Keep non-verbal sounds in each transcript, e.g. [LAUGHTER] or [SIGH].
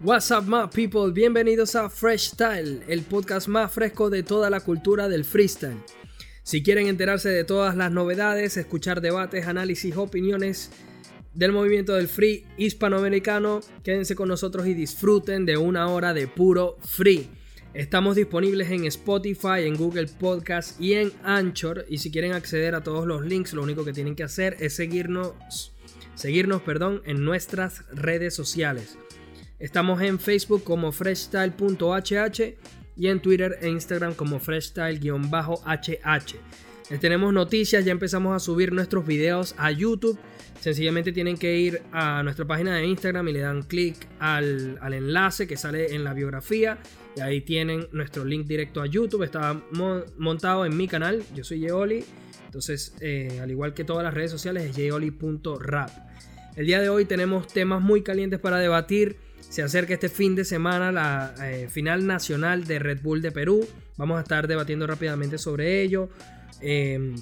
What's up, my people? Bienvenidos a Fresh Style, el podcast más fresco de toda la cultura del freestyle. Si quieren enterarse de todas las novedades, escuchar debates, análisis, opiniones del movimiento del free hispanoamericano, quédense con nosotros y disfruten de una hora de puro free. Estamos disponibles en Spotify, en Google Podcast y en Anchor. Y si quieren acceder a todos los links, lo único que tienen que hacer es seguirnos, seguirnos perdón, en nuestras redes sociales. Estamos en Facebook como freshstyle.hh y en Twitter e Instagram como freshstyle-hh. Les tenemos noticias, ya empezamos a subir nuestros videos a YouTube. Sencillamente tienen que ir a nuestra página de Instagram y le dan clic al, enlace que sale en la biografía. Y ahí tienen nuestro link directo a YouTube. Está montado en mi canal. Yo soy Yeoli. Entonces, eh, al igual que todas las redes sociales, es yeoli.rap. El día de hoy tenemos temas muy calientes para debatir. Se acerca este fin de semana la eh, final nacional de Red Bull de Perú. Vamos a estar debatiendo rápidamente sobre ello. Em,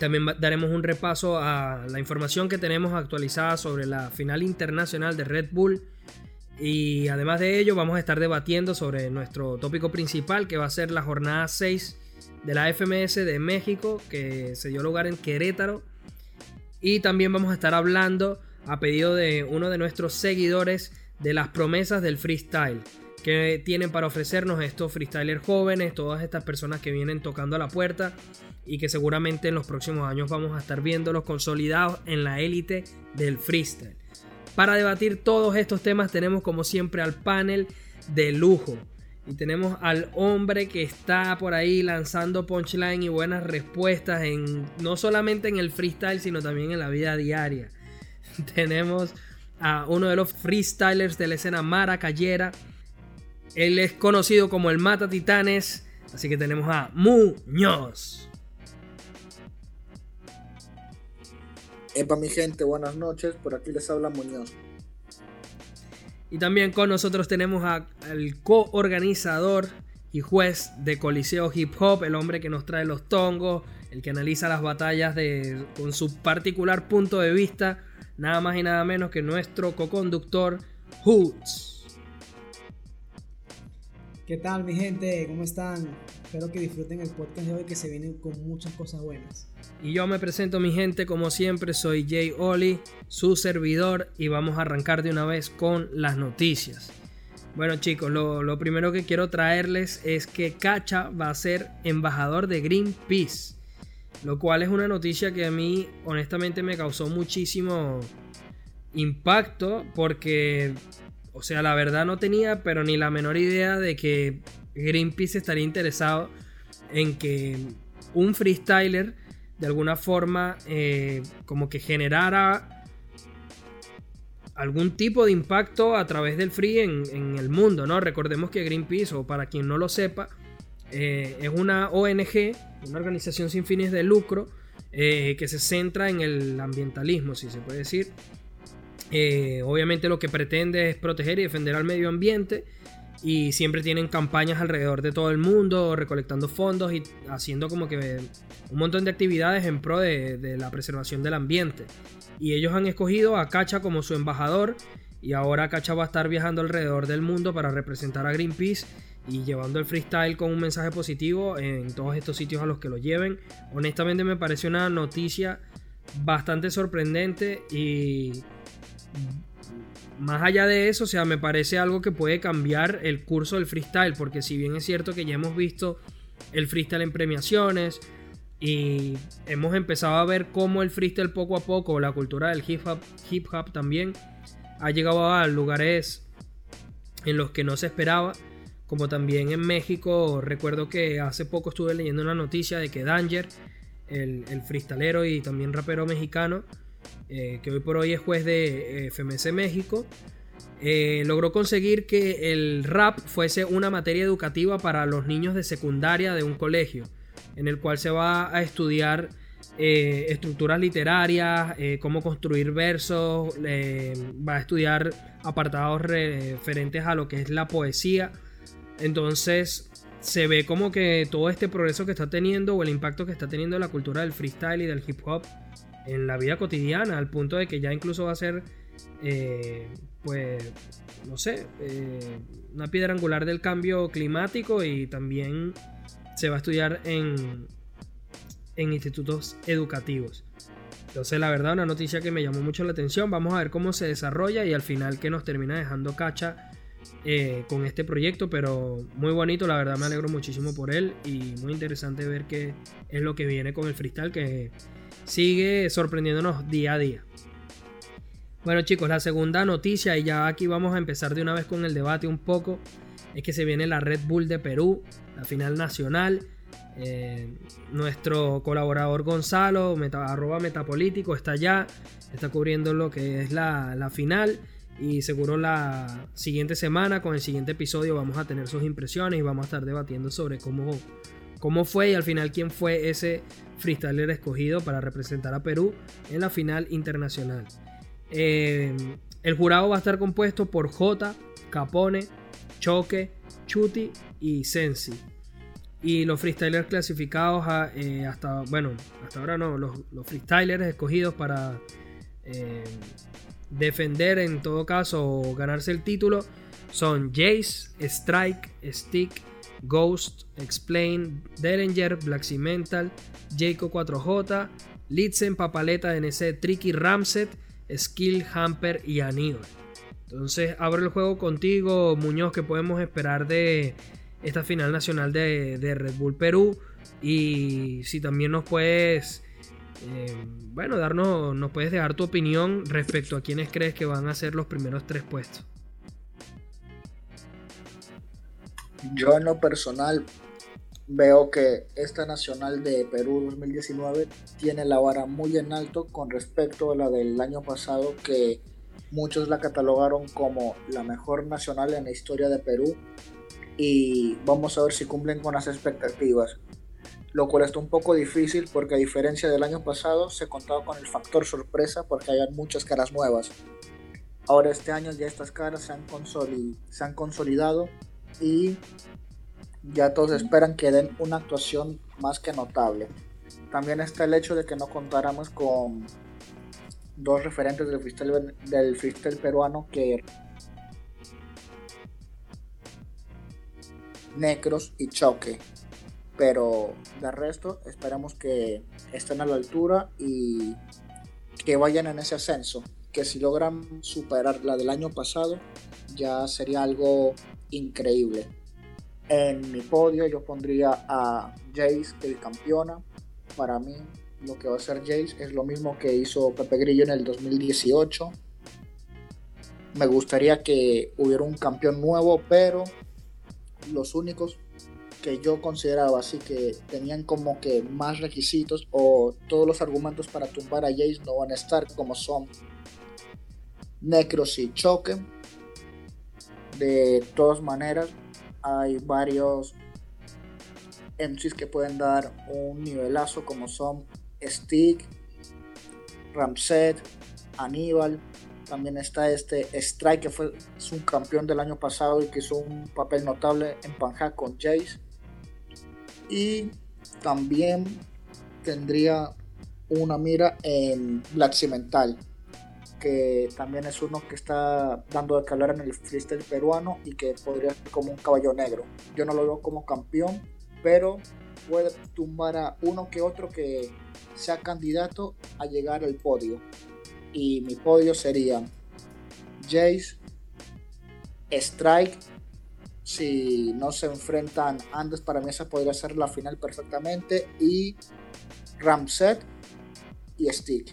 también daremos un repaso a la información que tenemos actualizada sobre la final internacional de Red Bull. Y además de ello, vamos a estar debatiendo sobre nuestro tópico principal, que va a ser la jornada 6 de la FMS de México, que se dio lugar en Querétaro. Y también vamos a estar hablando, a pedido de uno de nuestros seguidores, de las promesas del freestyle que tienen para ofrecernos estos freestylers jóvenes, todas estas personas que vienen tocando a la puerta y que seguramente en los próximos años vamos a estar viéndolos consolidados en la élite del freestyle. Para debatir todos estos temas tenemos como siempre al panel de lujo y tenemos al hombre que está por ahí lanzando punchline y buenas respuestas en no solamente en el freestyle sino también en la vida diaria. [LAUGHS] tenemos a uno de los freestylers de la escena maracayera. Él es conocido como el Mata Titanes, así que tenemos a Muñoz. Epa mi gente, buenas noches, por aquí les habla Muñoz. Y también con nosotros tenemos al coorganizador y juez de Coliseo Hip Hop, el hombre que nos trae los tongos, el que analiza las batallas de, con su particular punto de vista nada más y nada menos que nuestro co-conductor Hoots. ¿Qué tal mi gente? ¿Cómo están? Espero que disfruten el podcast de hoy que se viene con muchas cosas buenas. Y yo me presento mi gente como siempre, soy Jay Oli, su servidor y vamos a arrancar de una vez con las noticias. Bueno chicos, lo, lo primero que quiero traerles es que Cacha va a ser embajador de Greenpeace. Lo cual es una noticia que a mí honestamente me causó muchísimo impacto porque, o sea, la verdad no tenía pero ni la menor idea de que Greenpeace estaría interesado en que un freestyler de alguna forma eh, como que generara algún tipo de impacto a través del free en, el mundo, ¿no? Recordemos que Greenpeace, o para quien no lo sepa, eh, es una ONG, una organización sin fines de lucro, eh, que se centra en el ambientalismo, si se puede decir. Eh, obviamente lo que pretende es proteger y defender al medio ambiente y siempre tienen campañas alrededor de todo el mundo, recolectando fondos y haciendo como que un montón de actividades en pro de, de la preservación del ambiente. Y ellos han escogido a Cacha como su embajador y ahora Cacha va a estar viajando alrededor del mundo para representar a Greenpeace y llevando el freestyle con un mensaje positivo en todos estos sitios a los que lo lleven. Honestamente me parece una noticia bastante sorprendente y más allá de eso, o sea, me parece algo que puede cambiar el curso del freestyle, porque si bien es cierto que ya hemos visto el freestyle en premiaciones y hemos empezado a ver cómo el freestyle poco a poco, la cultura del hip hop, hip hop también, ha llegado a lugares en los que no se esperaba como también en México. Recuerdo que hace poco estuve leyendo una noticia de que Danger, el, el freestalero y también rapero mexicano, eh, que hoy por hoy es juez de eh, FMS México, eh, logró conseguir que el rap fuese una materia educativa para los niños de secundaria de un colegio, en el cual se va a estudiar estructuras literarias, cómo construir versos, va a estudiar apartados referentes a lo que es la poesía entonces se ve como que todo este progreso que está teniendo o el impacto que está teniendo la cultura del freestyle y del hip hop en la vida cotidiana, al punto de que ya incluso va a ser eh, pues, no sé, eh, una piedra angular del cambio climático y también se va a estudiar en, en institutos educativos. Entonces, la verdad, una noticia que me llamó mucho la atención. Vamos a ver cómo se desarrolla y al final que nos termina dejando Cacha eh, con este proyecto. Pero muy bonito, la verdad, me alegro muchísimo por él y muy interesante ver qué es lo que viene con el freestyle que sigue sorprendiéndonos día a día. Bueno, chicos, la segunda noticia, y ya aquí vamos a empezar de una vez con el debate un poco, es que se viene la Red Bull de Perú, la final nacional. Eh, nuestro colaborador Gonzalo, arroba metapolítico, está allá, está cubriendo lo que es la, final. Y seguro la siguiente semana, con el siguiente episodio, vamos a tener sus impresiones y vamos a estar debatiendo sobre cómo, cómo fue y al final quién fue ese freestyler escogido para representar a Perú en la final internacional. Eh, el jurado va a estar compuesto por J, Capone, Choque, Chuti y Sensi. Y los freestylers clasificados eh, hasta, bueno, hasta ahora no, los, freestylers escogidos para eh, defender en todo caso o ganarse el título son Jace, Strike, Stick, Ghost, Explain, Derringer, Black Mental, Jaco 4J, Litzen, Papaleta, NC, Tricky, Ramset, Skill, Hamper y Aníbal. Entonces abro el juego contigo, Muñoz, que podemos esperar de esta final nacional de, Red Bull Perú. Y si también nos puedes, eh, bueno, darnos, nos puedes dejar tu opinión respecto a quienes crees que van a ser los primeros tres puestos. Yo en lo personal veo que esta nacional de Perú 2019 tiene la vara muy en alto con respecto a la del año pasado que muchos la catalogaron como la mejor nacional en la historia de Perú y vamos a ver si cumplen con las expectativas. Lo cual está un poco difícil porque a diferencia del año pasado se contaba con el factor sorpresa porque hay muchas caras nuevas. Ahora este año ya estas caras se han, consolidado y ya todos esperan que den una actuación más que notable. También está el hecho de que no contáramos con dos referentes del freestyle, del freestyle peruano que Necros y Choque. Pero de resto, esperamos que estén a la altura y que vayan en ese ascenso. Que si logran superar la del año pasado, ya sería algo increíble. En mi podio yo pondría a Jace, el campeona. Para mí, lo que va a hacer Jace es lo mismo que hizo Pepe Grillo en el 2018. Me gustaría que hubiera un campeón nuevo, pero los únicos que yo consideraba así que tenían como que más requisitos o todos los argumentos para tumbar a Jace no van a estar como son Necros y Choque. De todas maneras, hay varios MCs que pueden dar un nivelazo como son Stick, Ramset, Aníbal, también está este Strike, que fue un campeón del año pasado y que hizo un papel notable en Panja con Jace. Y también tendría una mira en Black Cimental, que también es uno que está dando de calor en el freestyle peruano y que podría ser como un caballo negro. Yo no lo veo como campeón, pero puede tumbar a uno que otro que sea candidato a llegar al podio y mi podio sería Jace, Strike. Si no se enfrentan antes, para mí esa podría ser la final perfectamente. Y Ramset y Stick.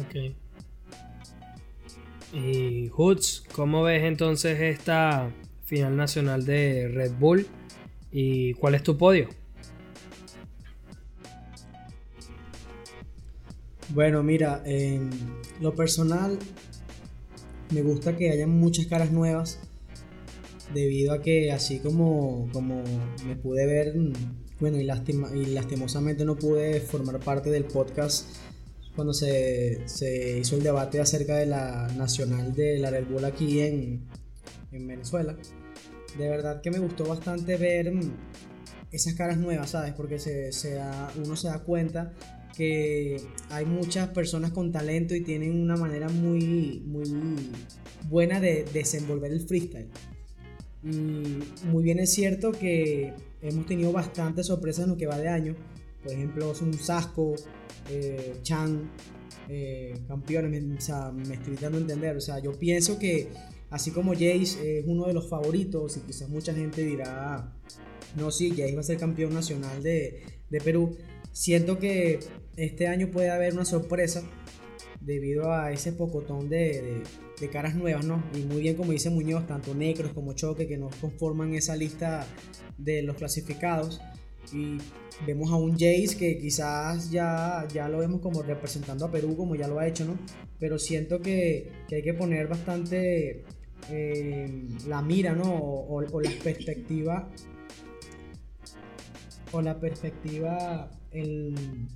Ok. Y Hoods, ¿cómo ves entonces esta final nacional de Red Bull? ¿Y cuál es tu podio? Bueno, mira, en lo personal me gusta que haya muchas caras nuevas debido a que así como, como me pude ver, bueno, y, y lastimosamente no pude formar parte del podcast cuando se, hizo el debate acerca de la nacional de la Red Bull aquí en, en Venezuela. De verdad que me gustó bastante ver esas caras nuevas, ¿sabes? Porque se, uno se da cuenta que hay muchas personas con talento y tienen una manera muy, muy buena de desenvolver el freestyle. Y muy bien es cierto que hemos tenido bastantes sorpresas en lo que va de año. Por ejemplo, un Sasco, eh, Chan, eh, campeones, me estoy dando a entender. O sea, yo pienso que así como Jace es uno de los favoritos y quizás mucha gente dirá, no, sí, Jace va a ser campeón nacional de, de Perú, siento que este año puede haber una sorpresa debido a ese pocotón de, de, caras nuevas, ¿no? Y muy bien como dice Muñoz, tanto Necros como Choque que nos conforman esa lista de los clasificados. Y vemos a un Jace que quizás ya, ya lo vemos como representando a Perú, como ya lo ha hecho, ¿no? Pero siento que, que hay que poner bastante eh, la mira, ¿no? O, o, la perspectiva. O la perspectiva en,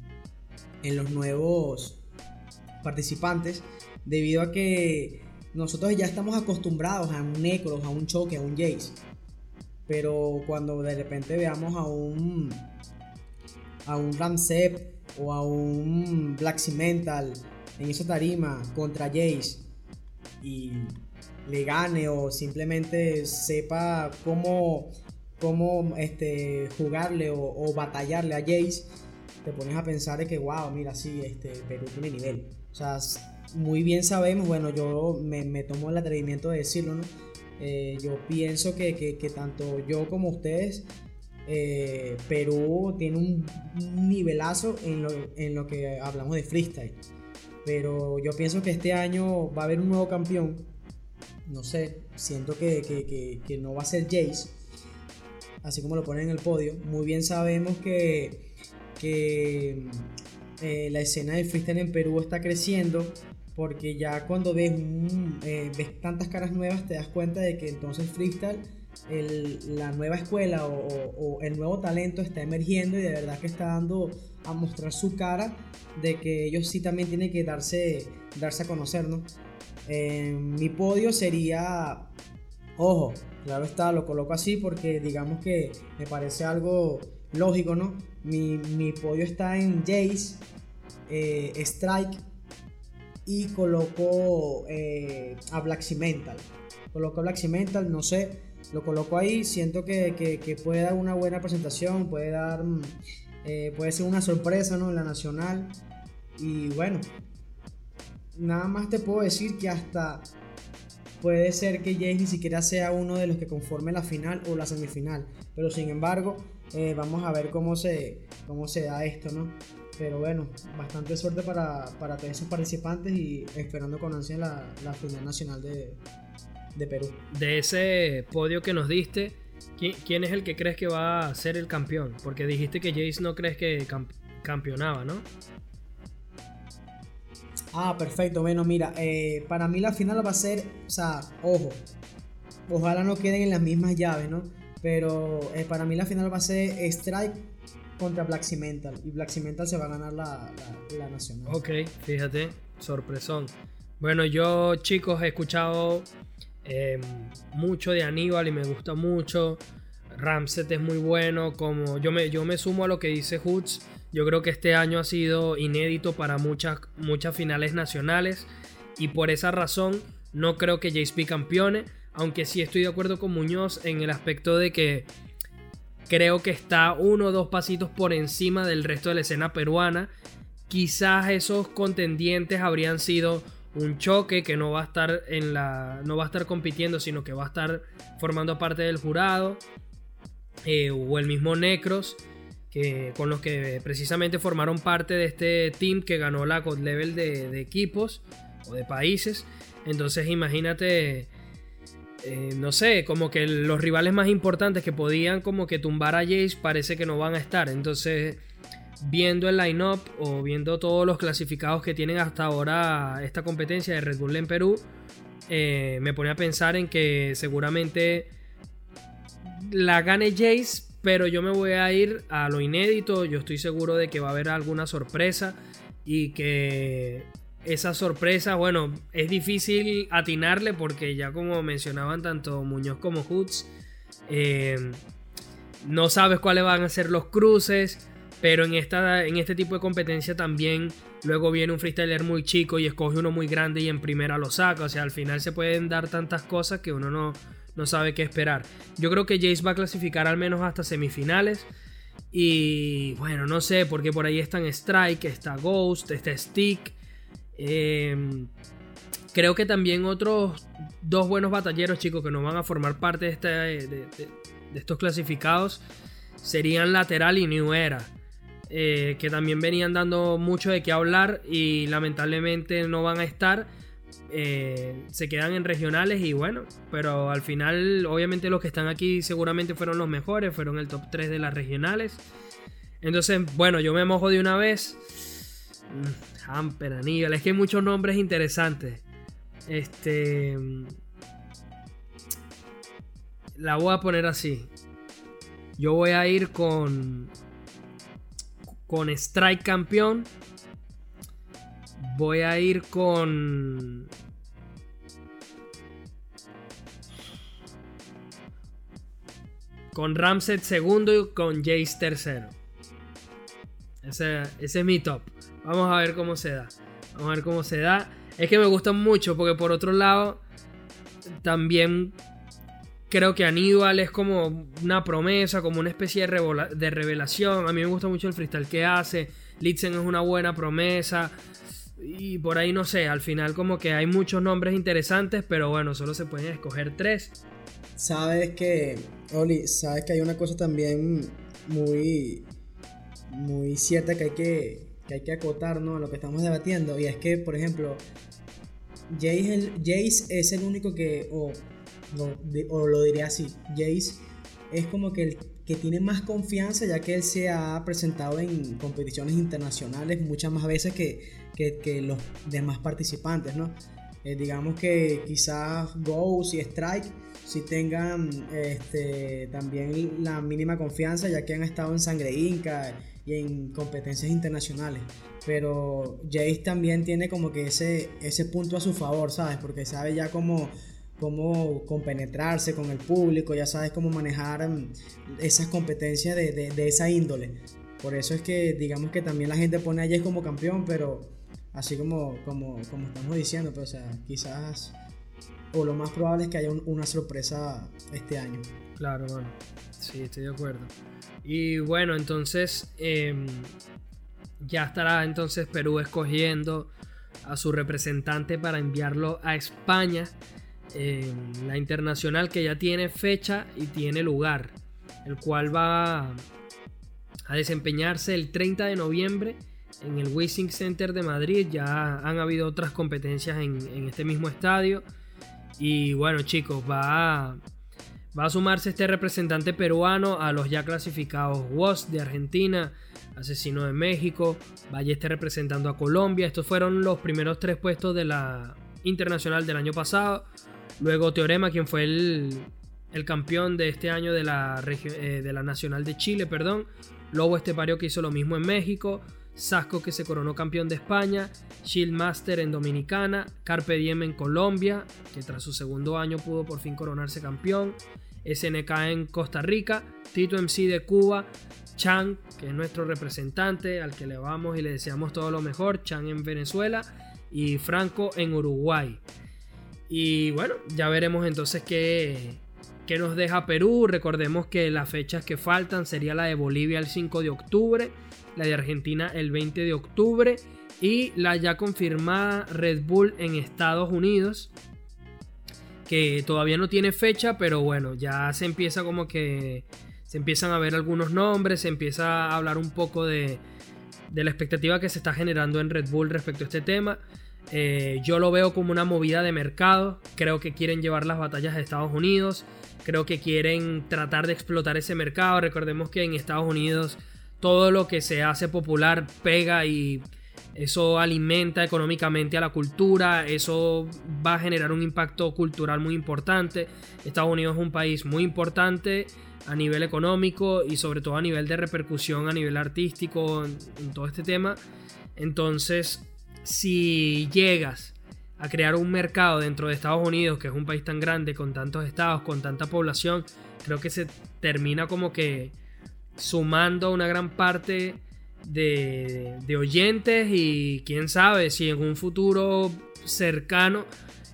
en los nuevos participantes debido a que nosotros ya estamos acostumbrados a un Necros, a un Choque, a un Jace. Pero cuando de repente veamos a un a un Ramsep o a un Black Cimental en esa tarima contra Jace y le gane o simplemente sepa cómo, cómo este, jugarle o, batallarle a Jace, te pones a pensar de que, wow, mira, sí, este, Perú tiene nivel. O sea, muy bien sabemos, bueno, yo me, me tomo el atrevimiento de decirlo, ¿no? Eh, yo pienso que, que, tanto yo como ustedes, eh, Perú tiene un, nivelazo en lo, en lo, que hablamos de freestyle. Pero yo pienso que este año va a haber un nuevo campeón. No sé, siento que, que no va a ser Jace, así como lo ponen en el podio. Muy bien sabemos que, que eh, la escena del freestyle en Perú está creciendo porque ya cuando ves, eh, tantas caras nuevas te das cuenta de que entonces freestyle, la nueva escuela o, el nuevo talento está emergiendo y de verdad que está dando a mostrar su cara de que ellos sí también tienen que darse, darse a conocer, ¿no? Eh, mi podio sería, ojo, claro está, lo coloco así porque digamos que me parece algo lógico, ¿no? Mi, mi podio está en Jace, eh, Strike y coloco eh, a Black Cimental. Coloco a Black Cimental, no sé, lo coloco ahí, siento que, puede dar una buena presentación, puede dar, mm, eh, puede ser una sorpresa ¿no? en la nacional. Y bueno, nada más te puedo decir que hasta puede ser que Jace ni siquiera sea uno de los que conforme la final o la semifinal. Pero sin embargo, eh, vamos a ver cómo se, cómo se da esto, ¿no? Pero bueno, bastante suerte para, para todos esos participantes y esperando con ansia la, la final nacional de, de, Perú. De ese podio que nos diste, ¿quién, es el que crees que va a ser el campeón? Porque dijiste que Jace no crees que campeonaba, ¿no? Ah, perfecto. Bueno, mira, eh, para mí la final va a ser, o sea, ojo, ojalá no queden en las mismas llaves, ¿no? Pero eh, para mí la final va a ser Strike contra Black Cimental. Y Black Cimental se va a ganar la, la, nacional. Ok, fíjate, sorpresón. Bueno, yo chicos he escuchado em, mucho de Aníbal y me gusta mucho. Ramset es muy bueno. Como yo me, yo me sumo a lo que dice Hoods. Yo creo que este año ha sido inédito para muchas, muchas finales nacionales. Y por esa razón no creo que JSP campeone. Aunque sí estoy de acuerdo con Muñoz en el aspecto de que creo que está uno o dos pasitos por encima del resto de la escena peruana. Quizás esos contendientes habrían sido un choque que no va a estar en la. no va a estar compitiendo, sino que va a estar formando parte del jurado. Eh, o el mismo Necros. Que, con los que precisamente formaron parte de este team que ganó la God Level de, de equipos o de países. Entonces imagínate eh, no sé, como que los rivales más importantes que podían como que tumbar a Jace parece que no van a estar. Entonces, viendo el line-up o viendo todos los clasificados que tienen hasta ahora esta competencia de Red Bull en Perú, eh, me pone a pensar en que seguramente la gane Jace, pero yo me voy a ir a lo inédito. Yo estoy seguro de que va a haber alguna sorpresa y que esa sorpresa, bueno, es difícil atinarle porque ya como mencionaban tanto Muñoz como Hoods, eh, no sabes cuáles van a ser los cruces, Pero en, esta, en este tipo de competencia también luego viene un freestyler muy chico y escoge uno muy grande y en primera lo saca. O sea, al final se pueden dar tantas cosas que uno no, no sabe qué esperar. Yo creo que Jace va a clasificar al menos hasta semifinales. Y bueno, no sé, porque por ahí están Strike, está Ghost, está Stick. Em, creo que también otros dos buenos batalleros, chicos, que no van a formar parte de, este, de, estos clasificados serían Lateral y New Era. Eh, que también venían dando mucho de qué hablar y lamentablemente no van a estar. Eh, se quedan en regionales y bueno, pero al final obviamente los que están aquí seguramente fueron los mejores, fueron el top 3 de las regionales. Entonces, bueno, yo me mojo de una vez. Hamper, Aníbal, es que hay muchos nombres interesantes. Este... La voy a poner así. Yo voy a ir con... Con Strike campeón Voy a ir con... Con Ramset segundo y con Jace tercero. Ese es mi top. Vamos a ver cómo se da. Vamos a ver cómo se da. Es que me gusta mucho porque por otro lado también creo que Aníbal es como una promesa, como una especie de, de revelación. A mí me gusta mucho el freestyle que hace. Litzen es una buena promesa. Y por ahí no sé, al final como que hay muchos nombres interesantes, pero bueno, solo se pueden escoger tres. Sabes que, Oli, sabes que hay una cosa también muy, muy cierta que hay que, que, hay que acotar ¿no? a lo que estamos debatiendo. Y es que, por ejemplo, Jace, Jace es el único que, o, o lo diré así, Jace es como que el que tiene más confianza ya que él se ha presentado en competiciones internacionales muchas más veces que, que, los demás participantes, ¿no? Eh, digamos que quizás Ghost y Strike si tengan este, también la mínima confianza ya que han estado en Sangre Inca y en competencias internacionales. Pero Jace también tiene como que ese, ese punto a su favor, ¿sabes? Porque sabe ya cómo, cómo compenetrarse con el público, ya sabes cómo manejar mm, esas competencias de, de, esa índole. Por eso es que digamos que también la gente pone a Jace como campeón, pero así como, como, como estamos diciendo, pero, pues, o sea, quizás, o lo más probable es que haya una sorpresa este año. Claro, bueno, sí, estoy de acuerdo. Y bueno, entonces em, ya estará entonces Perú escogiendo a su representante para enviarlo a España. la internacional que ya tiene fecha y tiene lugar, el cual va a desempeñarse el 30 de noviembre en el Wishing Center de Madrid. Ya han habido otras competencias en, este mismo estadio. Y bueno, chicos, va a, va a sumarse este representante peruano a los ya clasificados WOS de Argentina, Asesino de México, esté representando a Colombia. Estos fueron los primeros tres puestos de la internacional del año pasado. Luego Teorema, quien fue el, el campeón de este año de la, eh, de la Nacional de Chile, perdón. Lobo Estepario que hizo lo mismo en México. Sasco que se coronó campeón de España, Shield Master en Dominicana, Carpe Diem en Colombia, que tras su segundo año pudo por fin coronarse campeón, SNK en Costa Rica, Tito MC de Cuba, Chang, que es nuestro representante, al que le vamos y le deseamos todo lo mejor, Chang en Venezuela y Franco en Uruguay. Y bueno, ya veremos entonces qué, qué nos deja Perú. Recordemos que las fechas que faltan sería la de Bolivia el 5 de octubre la de Argentina el 20 de octubre y la ya confirmada Red Bull en Estados Unidos que todavía no tiene fecha pero bueno ya se empieza como que se empiezan a ver algunos nombres se empieza a hablar un poco de, de la expectativa que se está generando en Red Bull respecto a este tema. Eh, yo lo veo como una movida de mercado creo que quieren llevar las batallas a Estados Unidos creo que quieren tratar de explotar ese mercado. Recordemos que en Estados Unidos todo lo que se hace popular pega y eso alimenta económicamente a la cultura, eso va a generar un impacto cultural muy importante. Estados Unidos es un país muy importante a nivel económico y sobre todo a nivel de repercusión a nivel artístico en, todo este tema. Entonces, si llegas a crear un mercado dentro de Estados Unidos, que es un país tan grande, con tantos estados, con tanta población, creo que se termina como que sumando una gran parte de, oyentes y quién sabe si en un futuro cercano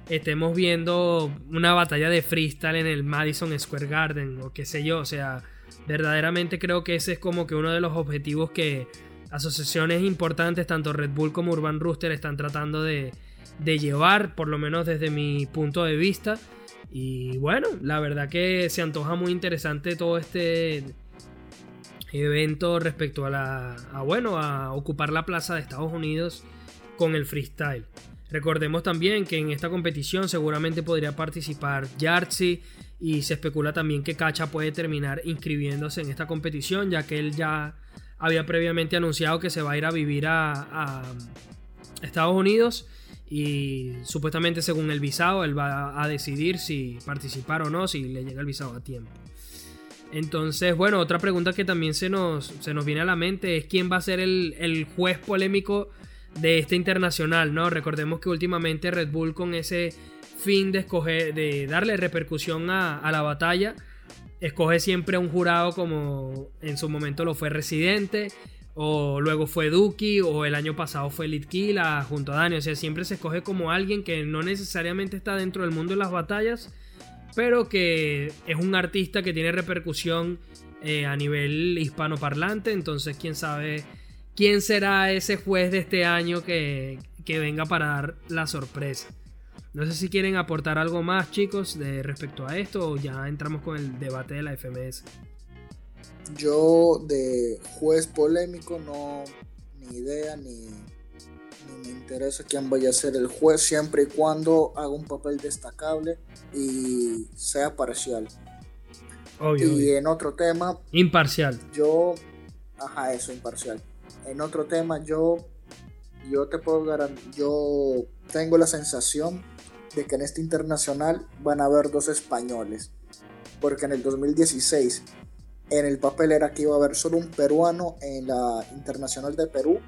estemos viendo una batalla de freestyle en el Madison Square Garden o qué sé yo, o sea, verdaderamente creo que ese es como que uno de los objetivos que asociaciones importantes, tanto Red Bull como Urban Rooster, están tratando de, de llevar, por lo menos desde mi punto de vista. Y bueno, la verdad que se antoja muy interesante todo este evento respecto a la a, bueno, a ocupar la plaza de Estados Unidos con el freestyle. Recordemos también que en esta competición seguramente podría participar Yartzi y se especula también que Cacha puede terminar inscribiéndose en esta competición ya que él ya había previamente anunciado que se va a ir a vivir a, Estados Unidos y supuestamente según el visado él va a decidir si participar o no, si le llega el visado a tiempo. Entonces, bueno, otra pregunta que también se nos, se nos viene a la mente es quién va a ser el, el juez polémico de este internacional, ¿no? Recordemos que últimamente Red Bull con ese fin de escoger, de darle repercusión a, la batalla, escoge siempre un jurado como en su momento lo fue Residente, o luego fue Duki, o el año pasado fue Litkila junto a Dani. O sea, siempre se escoge como alguien que no necesariamente está dentro del mundo de las batallas, pero que es un artista que tiene repercusión eh, a nivel hispanoparlante. Entonces, quién sabe quién será ese juez de este año que, venga para dar la sorpresa. No sé si quieren aportar algo más, chicos, de respecto a esto o ya entramos con el debate de la FMS. Yo de juez polémico no ni idea ni, me interesa quién vaya a ser el juez siempre y cuando haga un papel destacable y sea parcial. Obvio, y en otro tema. Imparcial. Yo. Ajá, eso, imparcial en otro tema, yo, yo te puedo garantizar, yo tengo la sensación de que en este internacional van a haber dos españoles. Porque en el 2016 en el papel era que iba a haber solo un peruano en la Internacional de Perú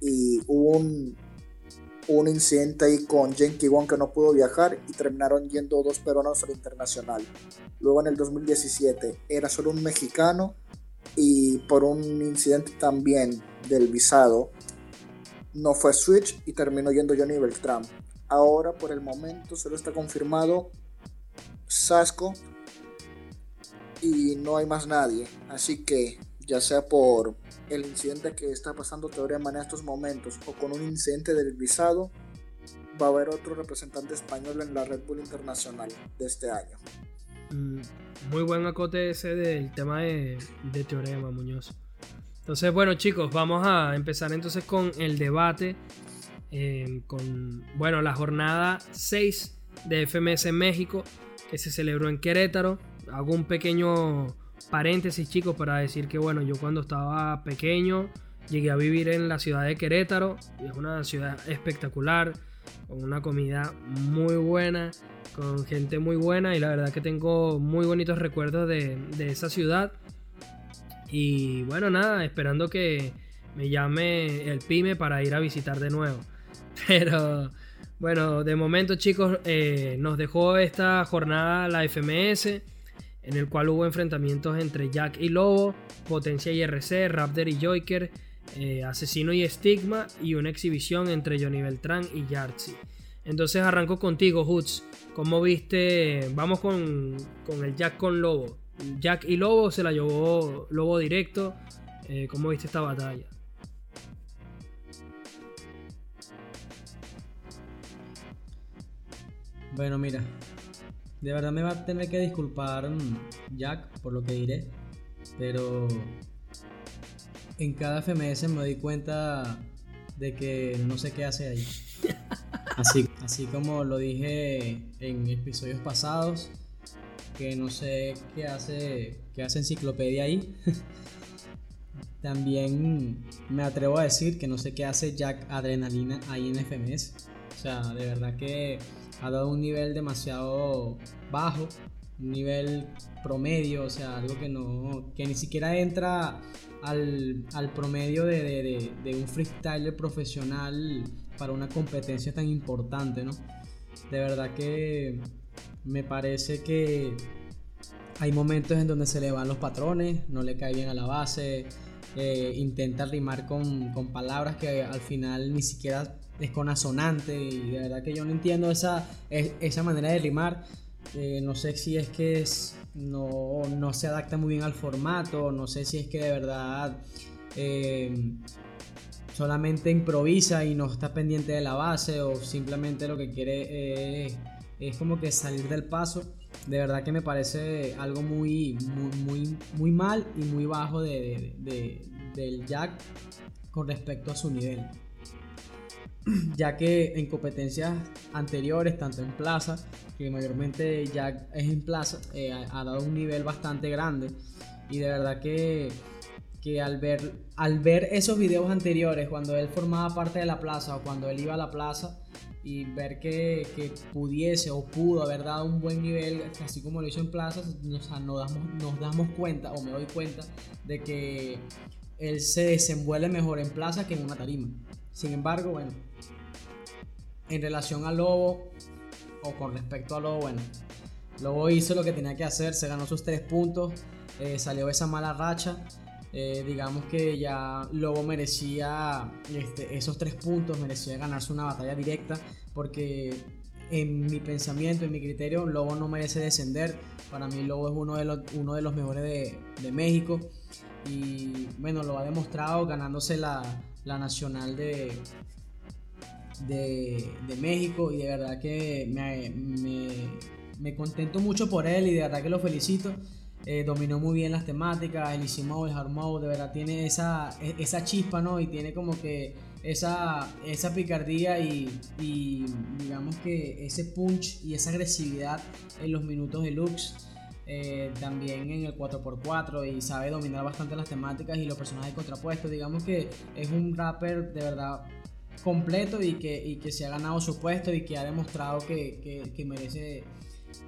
y hubo un, un incidente ahí con Genki Wong que no pudo viajar y terminaron yendo dos peruanos al Internacional. Luego en el 2017 era solo un mexicano y por un incidente también del visado no fue Switch y terminó yendo Johnny Beltrán. Ahora por el momento solo está confirmado Sasco y no hay más nadie. Así que ya sea por el incidente que está pasando Teorema en estos momentos o con un incidente del visado, va a haber otro representante español en la Red Bull Internacional de este año. Mm, muy buen acote ese del tema de, Teorema, Muñoz. Entonces, bueno, chicos, vamos a empezar entonces con el debate. Eh, con, bueno, la jornada 6 de FMS en México, que se celebró en Querétaro. Hago un pequeño paréntesis, chicos, para decir que, bueno, yo cuando estaba pequeño llegué a vivir en la ciudad de Querétaro. Es una ciudad espectacular, con una comida muy buena con gente muy buena y la verdad que tengo muy bonitos recuerdos de, esa ciudad. Y bueno, nada, esperando que me llame el PYME para ir a visitar de nuevo. [LAUGHS] Pero bueno, de momento chicos, eh, nos dejó esta jornada la FMS, en el cual hubo enfrentamientos entre Jack y Lobo, Potencia y RC, Raptor y Joker, eh, Asesino y Stigma, y una exhibición entre Johnny Beltrán y Yartzi. Entonces arranco contigo, Hoods. ¿Cómo viste? Vamos con, el Jack con Lobo. Jack y Lobo se la llevó Lobo directo. Eh, ¿Cómo viste esta batalla? Bueno, mira. De verdad me va a tener que disculpar mm, Jack por lo que diré. Pero en cada FMS me doy cuenta de que no sé qué hace ahí. [LAUGHS] Así, así como lo dije en episodios pasados, que no sé qué hace, qué hace Enciclopedia ahí. [LAUGHS] También me atrevo a decir que no sé qué hace Jack Adrenalina ahí en FMS. O sea, de verdad que ha dado un nivel demasiado bajo, un nivel promedio, o sea, algo que no, que ni siquiera entra al, promedio de, de un freestyler profesional para una competencia tan importante, ¿no? De verdad que me parece que hay momentos en donde se le van los patrones, no le cae bien a la base, eh, intenta rimar con, con, palabras que al final ni siquiera es con asonante y de verdad que yo no entiendo esa, esa manera de rimar. Eh, no sé si es que es, no, no, se adapta muy bien al formato, no sé si es que de verdad eh, solamente improvisa y no está pendiente de la base o simplemente lo que quiere es, como que salir del paso de verdad que me parece algo muy, muy, muy, mal y muy bajo de, del Jack con respecto a su nivel. Ya que en competencias anteriores, tanto en plaza, que mayormente Jack es en plaza, eh, ha, dado un nivel bastante grande. Y de verdad que, que al, ver, al ver esos videos anteriores, cuando él formaba parte de la plaza o cuando él iba a la plaza, y ver que, que, pudiese o pudo haber dado un buen nivel, así como lo hizo en plazas, nos, nos, damos, nos damos cuenta, o me doy cuenta, de que él se desenvuelve mejor en plaza que en una tarima. Sin embargo, bueno, en relación a Lobo, o con respecto a Lobo, bueno, Lobo hizo lo que tenía que hacer, se ganó sus tres puntos, eh, salió esa mala racha. Eh, digamos que ya Lobo merecía este, esos tres puntos, merecía ganarse una batalla directa, porque en mi pensamiento, en mi criterio, Lobo no merece descender. Para mí Lobo es uno de los, uno de los mejores de, México y bueno, lo ha demostrado ganándose la, nacional de, de, México y de verdad que me, me, me contento mucho por él y de verdad que lo felicito. Eh, dominó muy bien las temáticas, el Easy Mode, el Hard Mode, de verdad tiene esa, e, esa chispa, ¿no? Y tiene como que esa, esa picardía y, digamos que ese punch y esa agresividad en los minutos de Lux. Eh, también en el 4x4 y sabe dominar bastante las temáticas y los personajes contrapuestos. Digamos que es un rapper de verdad completo y que, y que se ha ganado su puesto y que ha demostrado que, que, que merece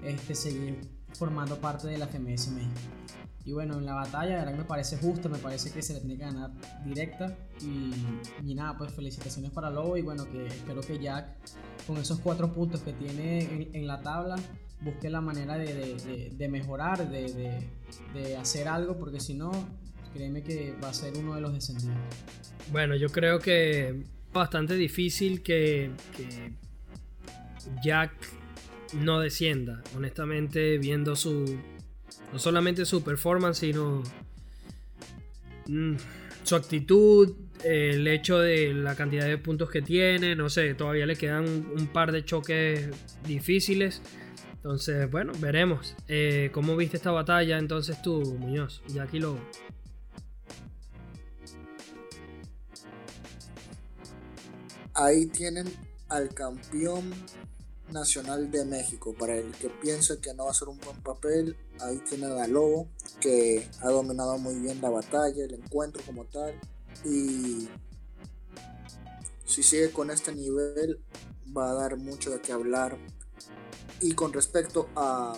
este, seguir formando parte de la FMS México. Y bueno, en la batalla, la verdad me parece justo, me parece que se le tiene que ganar directa. Y, nada, pues felicitaciones para Lobo. Y bueno, que espero que Jack, con esos cuatro puntos que tiene en, la tabla, busque la manera de, de, mejorar, de, hacer algo, porque si no, créeme que va a ser uno de los descendidos. Bueno, yo creo que bastante difícil que, Jack no descienda. Honestamente, viendo su. No solamente su performance, sino. Mm, su actitud, el hecho de la cantidad de puntos que tiene, no sé, todavía le quedan un, par de choques difíciles. Entonces, bueno, veremos. Eh, ¿Cómo viste esta batalla entonces tú, Muñoz? Y aquí lo. Ahí tienen al campeón Nacional de México. Para el que piensa que no va a ser un buen papel, ahí tiene a Lobo, que ha dominado muy bien la batalla, el encuentro como tal. Y si sigue con este nivel, va a dar mucho de qué hablar. Y con respecto a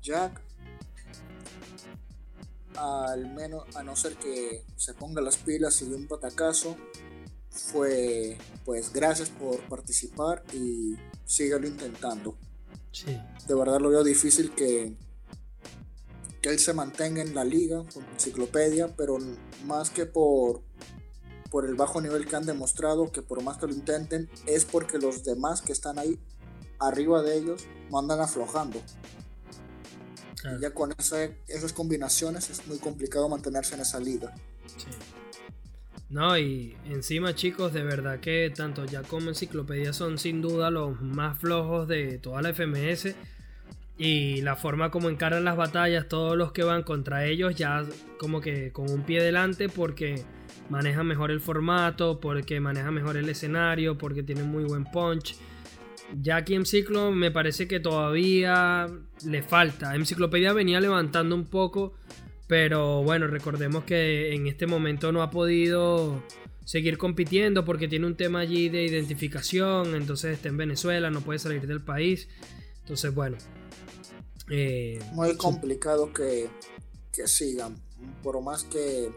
Jack, al menos a no ser que se ponga las pilas y de un patacazo, fue pues gracias por participar y síguelo intentando. De verdad lo veo difícil que, que él se mantenga en la liga con enciclopedia, pero más que por, por el bajo nivel que han demostrado, que por más que lo intenten, es porque los demás que están ahí arriba de ellos no andan aflojando. Y ya con esas combinaciones es muy complicado mantenerse en esa liga. Sí. No, y encima chicos, de verdad que tanto ya como enciclopedia son sin duda los más flojos de toda la FMS. Y la forma como encaran las batallas, todos los que van contra ellos ya como que con un pie delante porque manejan mejor el formato, porque manejan mejor el escenario, porque tienen muy buen punch. Ya aquí en Ciclo me parece que todavía le falta. Enciclopedia venía levantando un poco pero bueno, recordemos que en este momento no ha podido seguir compitiendo porque tiene un tema allí de identificación, entonces está en Venezuela, no puede salir del país. Entonces, bueno. Eh, Muy complicado que, que sigan. Por más que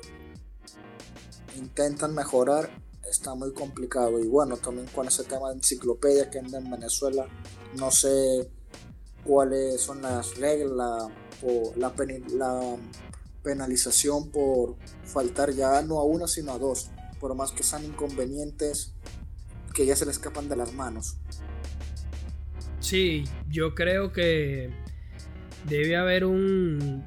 intentan mejorar, está muy complicado. Y bueno, también con ese tema de enciclopedia que anda en Venezuela, no sé cuáles son las reglas, por la, la penalización por faltar ya no a una sino a dos, por más que sean inconvenientes que ya se le escapan de las manos. Sí, yo creo que debe haber un...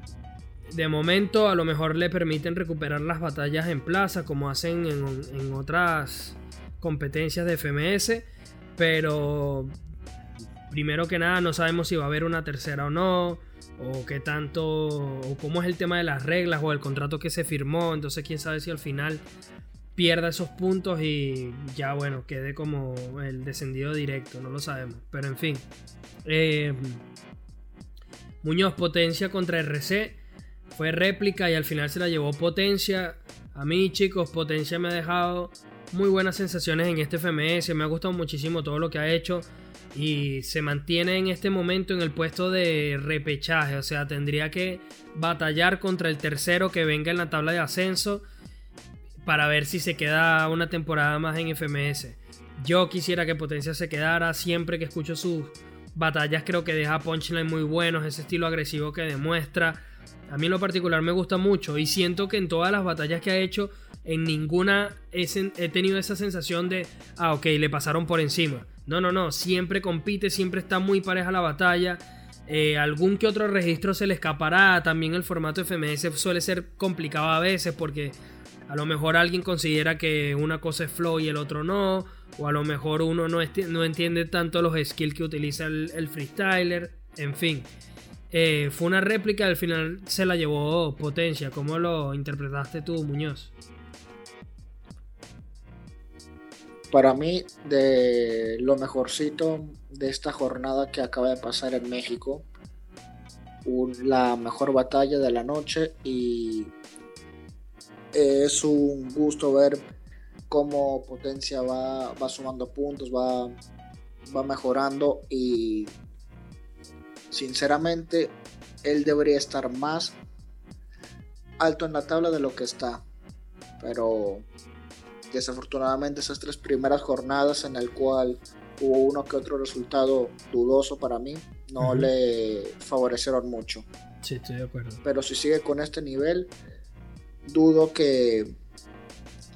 De momento a lo mejor le permiten recuperar las batallas en plaza como hacen en, en otras competencias de FMS, pero primero que nada no sabemos si va a haber una tercera o no, o qué tanto, o cómo es el tema de las reglas o el contrato que se firmó, entonces quién sabe si al final pierda esos puntos y ya bueno, quede como el descendido directo, no lo sabemos, pero en fin. Eh, Muñoz Potencia contra RC fue réplica y al final se la llevó Potencia. A mí chicos, Potencia me ha dejado muy buenas sensaciones en este FMS, me ha gustado muchísimo todo lo que ha hecho y se mantiene en este momento en el puesto de repechaje, o sea, tendría que batallar contra el tercero que venga en la tabla de ascenso para ver si se queda una temporada más en FMS. Yo quisiera que Potencia se quedara, siempre que escucho sus batallas creo que deja punchline muy buenos, ese estilo agresivo que demuestra. A mí en lo particular me gusta mucho y siento que en todas las batallas que ha hecho, en ninguna he, tenido esa sensación de, ah, ok, le pasaron por encima no, no, no. Siempre compite, siempre está muy pareja la batalla. Eh, algún que otro registro se le escapará. También el formato FMS suele ser complicado a veces porque a lo mejor alguien considera que una cosa es flow y el otro no. O a lo mejor uno no, entiende tanto los skills que utiliza el, freestyler. En fin. Eh, fue una réplica, al final se la llevó Potencia. ¿Cómo lo interpretaste tú, Muñoz? Para mí de lo mejorcito de esta jornada que acaba de pasar en México. la mejor batalla de la noche y es un gusto ver cómo Potencia va, sumando puntos, va, va mejorando y sinceramente él debería estar más alto en la tabla de lo que está. Pero desafortunadamente esas tres primeras jornadas en el cual hubo uno que otro resultado dudoso para mí, no le favorecieron mucho. Sí, estoy de acuerdo. Pero si sigue con este nivel, dudo que,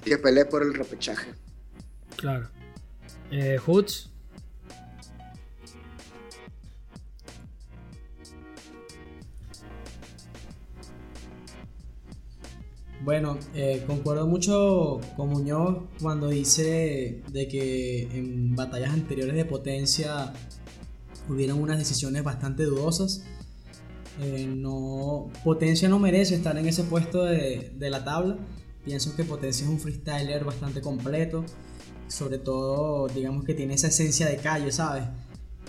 que pelee por el repechaje. Claro. Eh, Hoods. Bueno, eh, concuerdo mucho con Muñoz cuando dice de que en batallas anteriores de potencia hubieron unas decisiones bastante dudosas. Eh, no, potencia no merece estar en ese puesto de, la tabla. Pienso que Potencia es un freestyler bastante completo. Sobre todo, digamos que tiene esa esencia de calle, ¿sabes?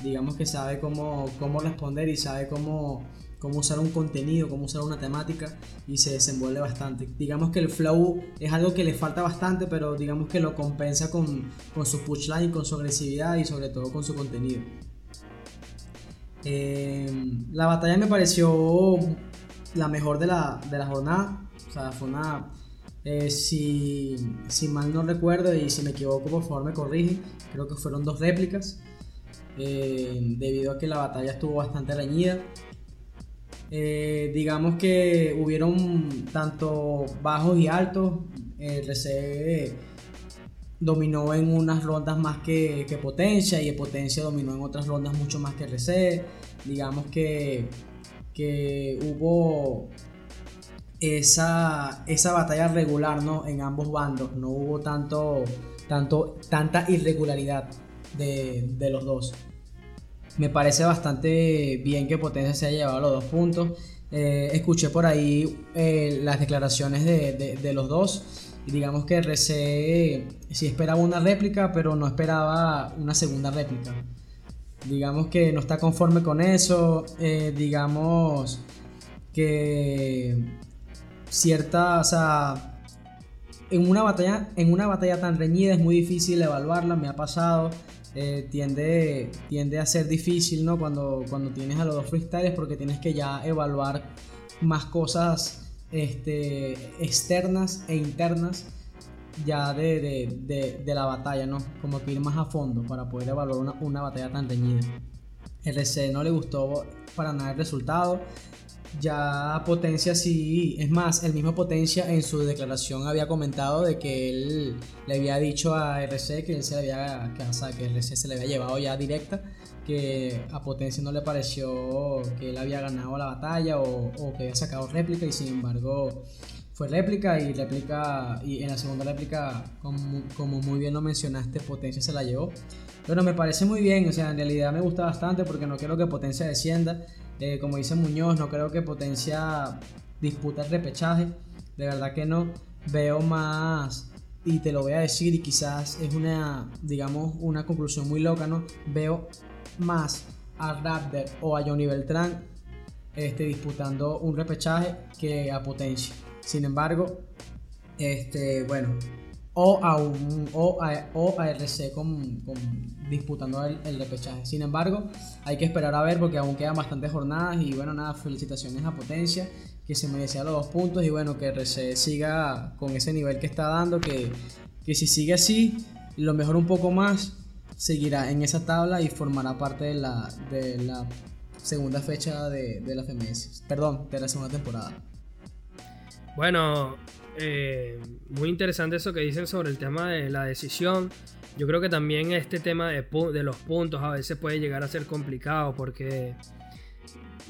Digamos que sabe cómo, cómo responder y sabe cómo cómo usar un contenido, cómo usar una temática y se desenvuelve bastante. Digamos que el flow es algo que le falta bastante, pero digamos que lo compensa con, con su pushline, con su agresividad y sobre todo con su contenido. Eh, la batalla me pareció la mejor de la, de la jornada. O sea, fue una... Eh, si, si, mal no recuerdo y si me equivoco por favor me corrige, creo que fueron dos réplicas. Eh, debido a que la batalla estuvo bastante reñida. Eh, digamos que hubieron tanto bajos y altos. El dominó en unas rondas más que, Potencia y Potencia dominó en otras rondas mucho más que RC. Digamos que, que hubo esa, esa batalla regular ¿no? en ambos bandos. No hubo tanto, tanto, tanta irregularidad de, de los dos. Me parece bastante bien que Potencia se haya llevado los dos puntos. Eh, escuché por ahí eh, las declaraciones de, los dos. Y digamos que RC sí esperaba una réplica, pero no esperaba una segunda réplica. Digamos que no está conforme con eso. Eh, digamos que cierta, o sea, en una batalla, en una batalla tan reñida es muy difícil evaluarla. Me ha pasado. Eh, tiende, tiende a ser difícil ¿no? cuando, cuando tienes a los dos freestyles porque tienes que ya evaluar más cosas este, externas e internas ya de, la batalla, ¿no? Como que ir más a fondo para poder evaluar una, una batalla tan reñida. RC no le gustó para nada el resultado. Ya Potencia sí, es más, el mismo Potencia en su declaración había comentado de que él le había dicho a RC que él se le había, que, que RC se le había llevado ya directa, que a Potencia no le pareció que él había ganado la batalla o, que había sacado réplica y sin embargo fue réplica y réplica y en la segunda réplica como, muy bien lo mencionaste Potencia se la llevó. Pero me parece muy bien, o sea, en realidad me gusta bastante porque no quiero que Potencia descienda eh, como dice Muñoz, no creo que Potencia disputa el repechaje. De verdad que no. Veo más, y te lo voy a decir, y quizás es una, digamos, una conclusión muy loca, ¿no? Veo más a Raptor o a Johnny Beltrán este, disputando un repechaje que a Potencia. Sin embargo, este, bueno, o a, un, o a, RC con, disputando el, el, repechaje. Sin embargo, hay que esperar a ver porque aún quedan bastantes jornadas y bueno, nada, felicitaciones a Potencia que se merecía los dos puntos y bueno, que RC siga con ese nivel que está dando, que, que si sigue así, lo mejor un poco más, seguirá en esa tabla y formará parte de la, de la segunda fecha de, de la FMS, perdón, de la segunda temporada. Bueno, eh, muy interesante eso que dicen sobre el tema de la decisión. Yo creo que también este tema de, los puntos a veces puede llegar a ser complicado porque,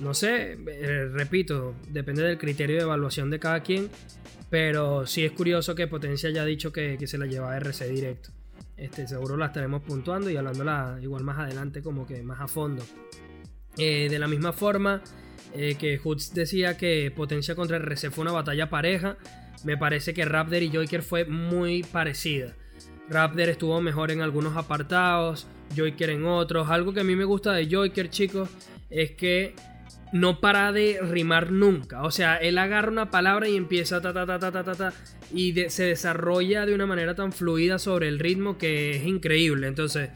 no sé, eh, repito, depende del criterio de evaluación de cada quien, pero sí es curioso que Potencia haya dicho que, se la lleva a RC directo. Este, seguro la estaremos puntuando y hablándola igual más adelante como que más a fondo. Eh, de la misma forma que Hoods decía que Potencia contra RC fue una batalla pareja, me parece que Raptor y Joker fue muy parecida. Raptor estuvo mejor en algunos apartados, Joker en otros. Algo que a mí me gusta de Joker, chicos, es que no para de rimar nunca. O sea, él agarra una palabra y empieza ta ta ta ta ta ta, ta y se desarrolla de una manera tan fluida sobre el ritmo que es increíble. Entonces,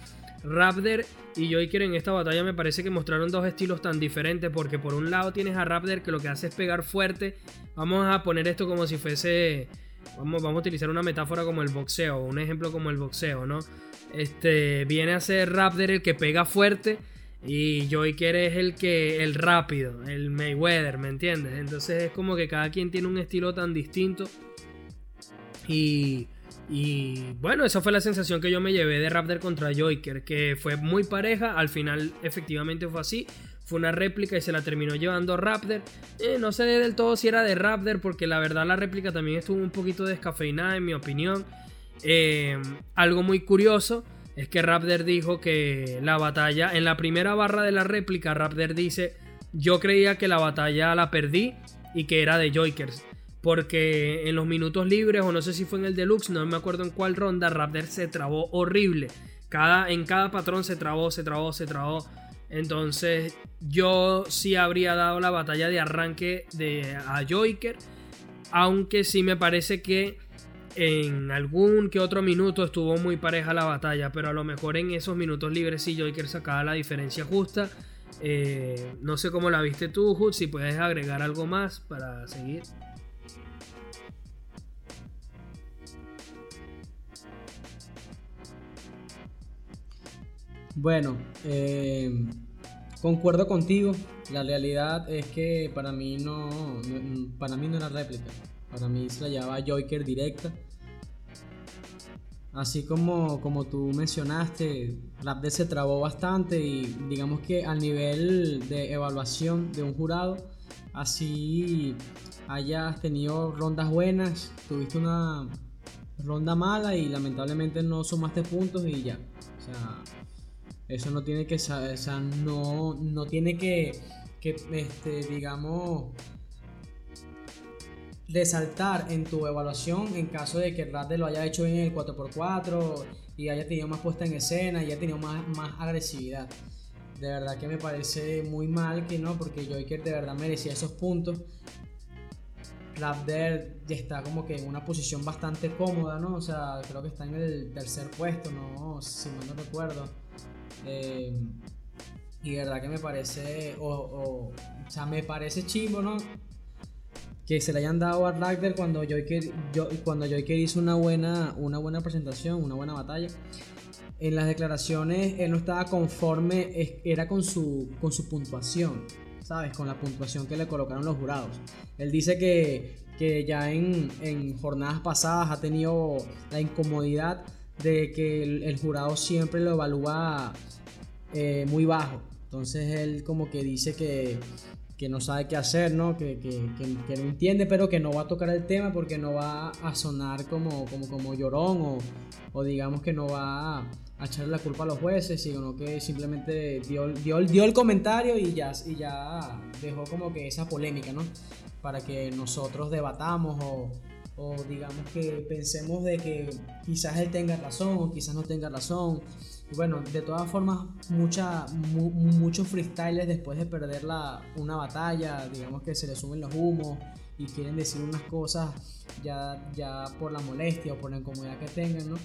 Raptor y Joker en esta batalla me parece que mostraron dos estilos tan diferentes porque por un lado tienes a Raptor que lo que hace es pegar fuerte. Vamos a poner esto como si fuese... Vamos, vamos a utilizar una metáfora como el boxeo, un ejemplo como el boxeo, ¿no? Este, viene a ser Raptor el que pega fuerte y Joker es el que el rápido, el Mayweather, ¿me entiendes? Entonces es como que cada quien tiene un estilo tan distinto y y bueno, esa fue la sensación que yo me llevé de Raptor contra Joker, que fue muy pareja, al final efectivamente fue así, fue una réplica y se la terminó llevando Raptor. Eh, no sé del todo si era de Raptor, porque la verdad la réplica también estuvo un poquito descafeinada en mi opinión. Eh, algo muy curioso es que Raptor dijo que la batalla, en la primera barra de la réplica, Raptor dice, yo creía que la batalla la perdí y que era de Jokers. Porque en los minutos libres, o no sé si fue en el deluxe, no me acuerdo en cuál ronda, Raptor se trabó horrible. Cada, en cada patrón se trabó, se trabó, se trabó. Entonces yo sí habría dado la batalla de arranque de, a Joker. Aunque sí me parece que en algún que otro minuto estuvo muy pareja la batalla. Pero a lo mejor en esos minutos libres sí Joker sacaba la diferencia justa. Eh, no sé cómo la viste tú, Hood, si puedes agregar algo más para seguir. Bueno, eh, concuerdo contigo. La realidad es que para mí no, para mí no era réplica. Para mí se la llevaba Joker directa. Así como, como tú mencionaste, Raptor se trabó bastante y digamos que al nivel de evaluación de un jurado, así hayas tenido rondas buenas, tuviste una ronda mala y lamentablemente no sumaste puntos y ya. O sea, eso no tiene que, o no, no tiene que, que este, digamos, resaltar en tu evaluación en caso de que Radde lo haya hecho en el 4x4 y haya tenido más puesta en escena y haya tenido más, más agresividad. De verdad que me parece muy mal que no, porque Joker de verdad merecía esos puntos. Raptor ya está como que en una posición bastante cómoda, ¿no? O sea, creo que está en el tercer puesto, ¿no? Si mal no recuerdo. Eh, y verdad que me parece, o, o, sea, me parece chimbo, ¿no? Que se le hayan dado a Ragnar cuando Joker, yo, cuando Joker hizo una buena, una buena presentación, una buena batalla. En las declaraciones él no estaba conforme, era con su, con su puntuación. ¿Sabes? Con la puntuación que le colocaron los jurados. Él dice que, que ya en, en jornadas pasadas ha tenido la incomodidad de que el, jurado siempre lo evalúa eh, muy bajo. Entonces él como que dice que, que no sabe qué hacer, ¿no? Que, que, que, no entiende, pero que no va a tocar el tema porque no va a sonar como, como, como llorón o, o digamos que no va a, echarle la culpa a los jueces, sino que simplemente dio, dio, dio el comentario y ya, y ya dejó como que esa polémica, ¿no? Para que nosotros debatamos o, o digamos que pensemos de que quizás él tenga razón o quizás no tenga razón. Y bueno, de todas formas, mucha, muchos freestylers después de perder la, una batalla, digamos que se le suben los humos y quieren decir unas cosas ya, ya por la molestia o por la incomodidad que tengan, ¿no?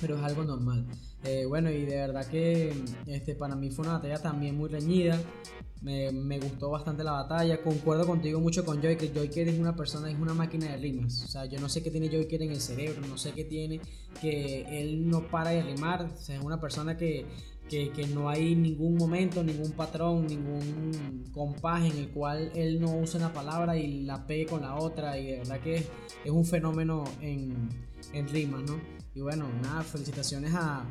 Pero es algo normal. Eh, bueno, y de verdad que este, para mí fue una batalla también muy reñida. Me, gustó bastante la batalla. Concuerdo contigo mucho con Joy, que Joyker es una persona, es una máquina de rimas. O sea, yo no sé qué tiene Joyker en el cerebro, no sé qué tiene, que él no para de rimar. O sea, es una persona que, que, que, no hay ningún momento, ningún patrón, ningún compás en el cual él no usa una palabra y la pegue con la otra. Y de verdad que es, es un fenómeno en, en rimas, ¿no? Y bueno, nada, felicitaciones a,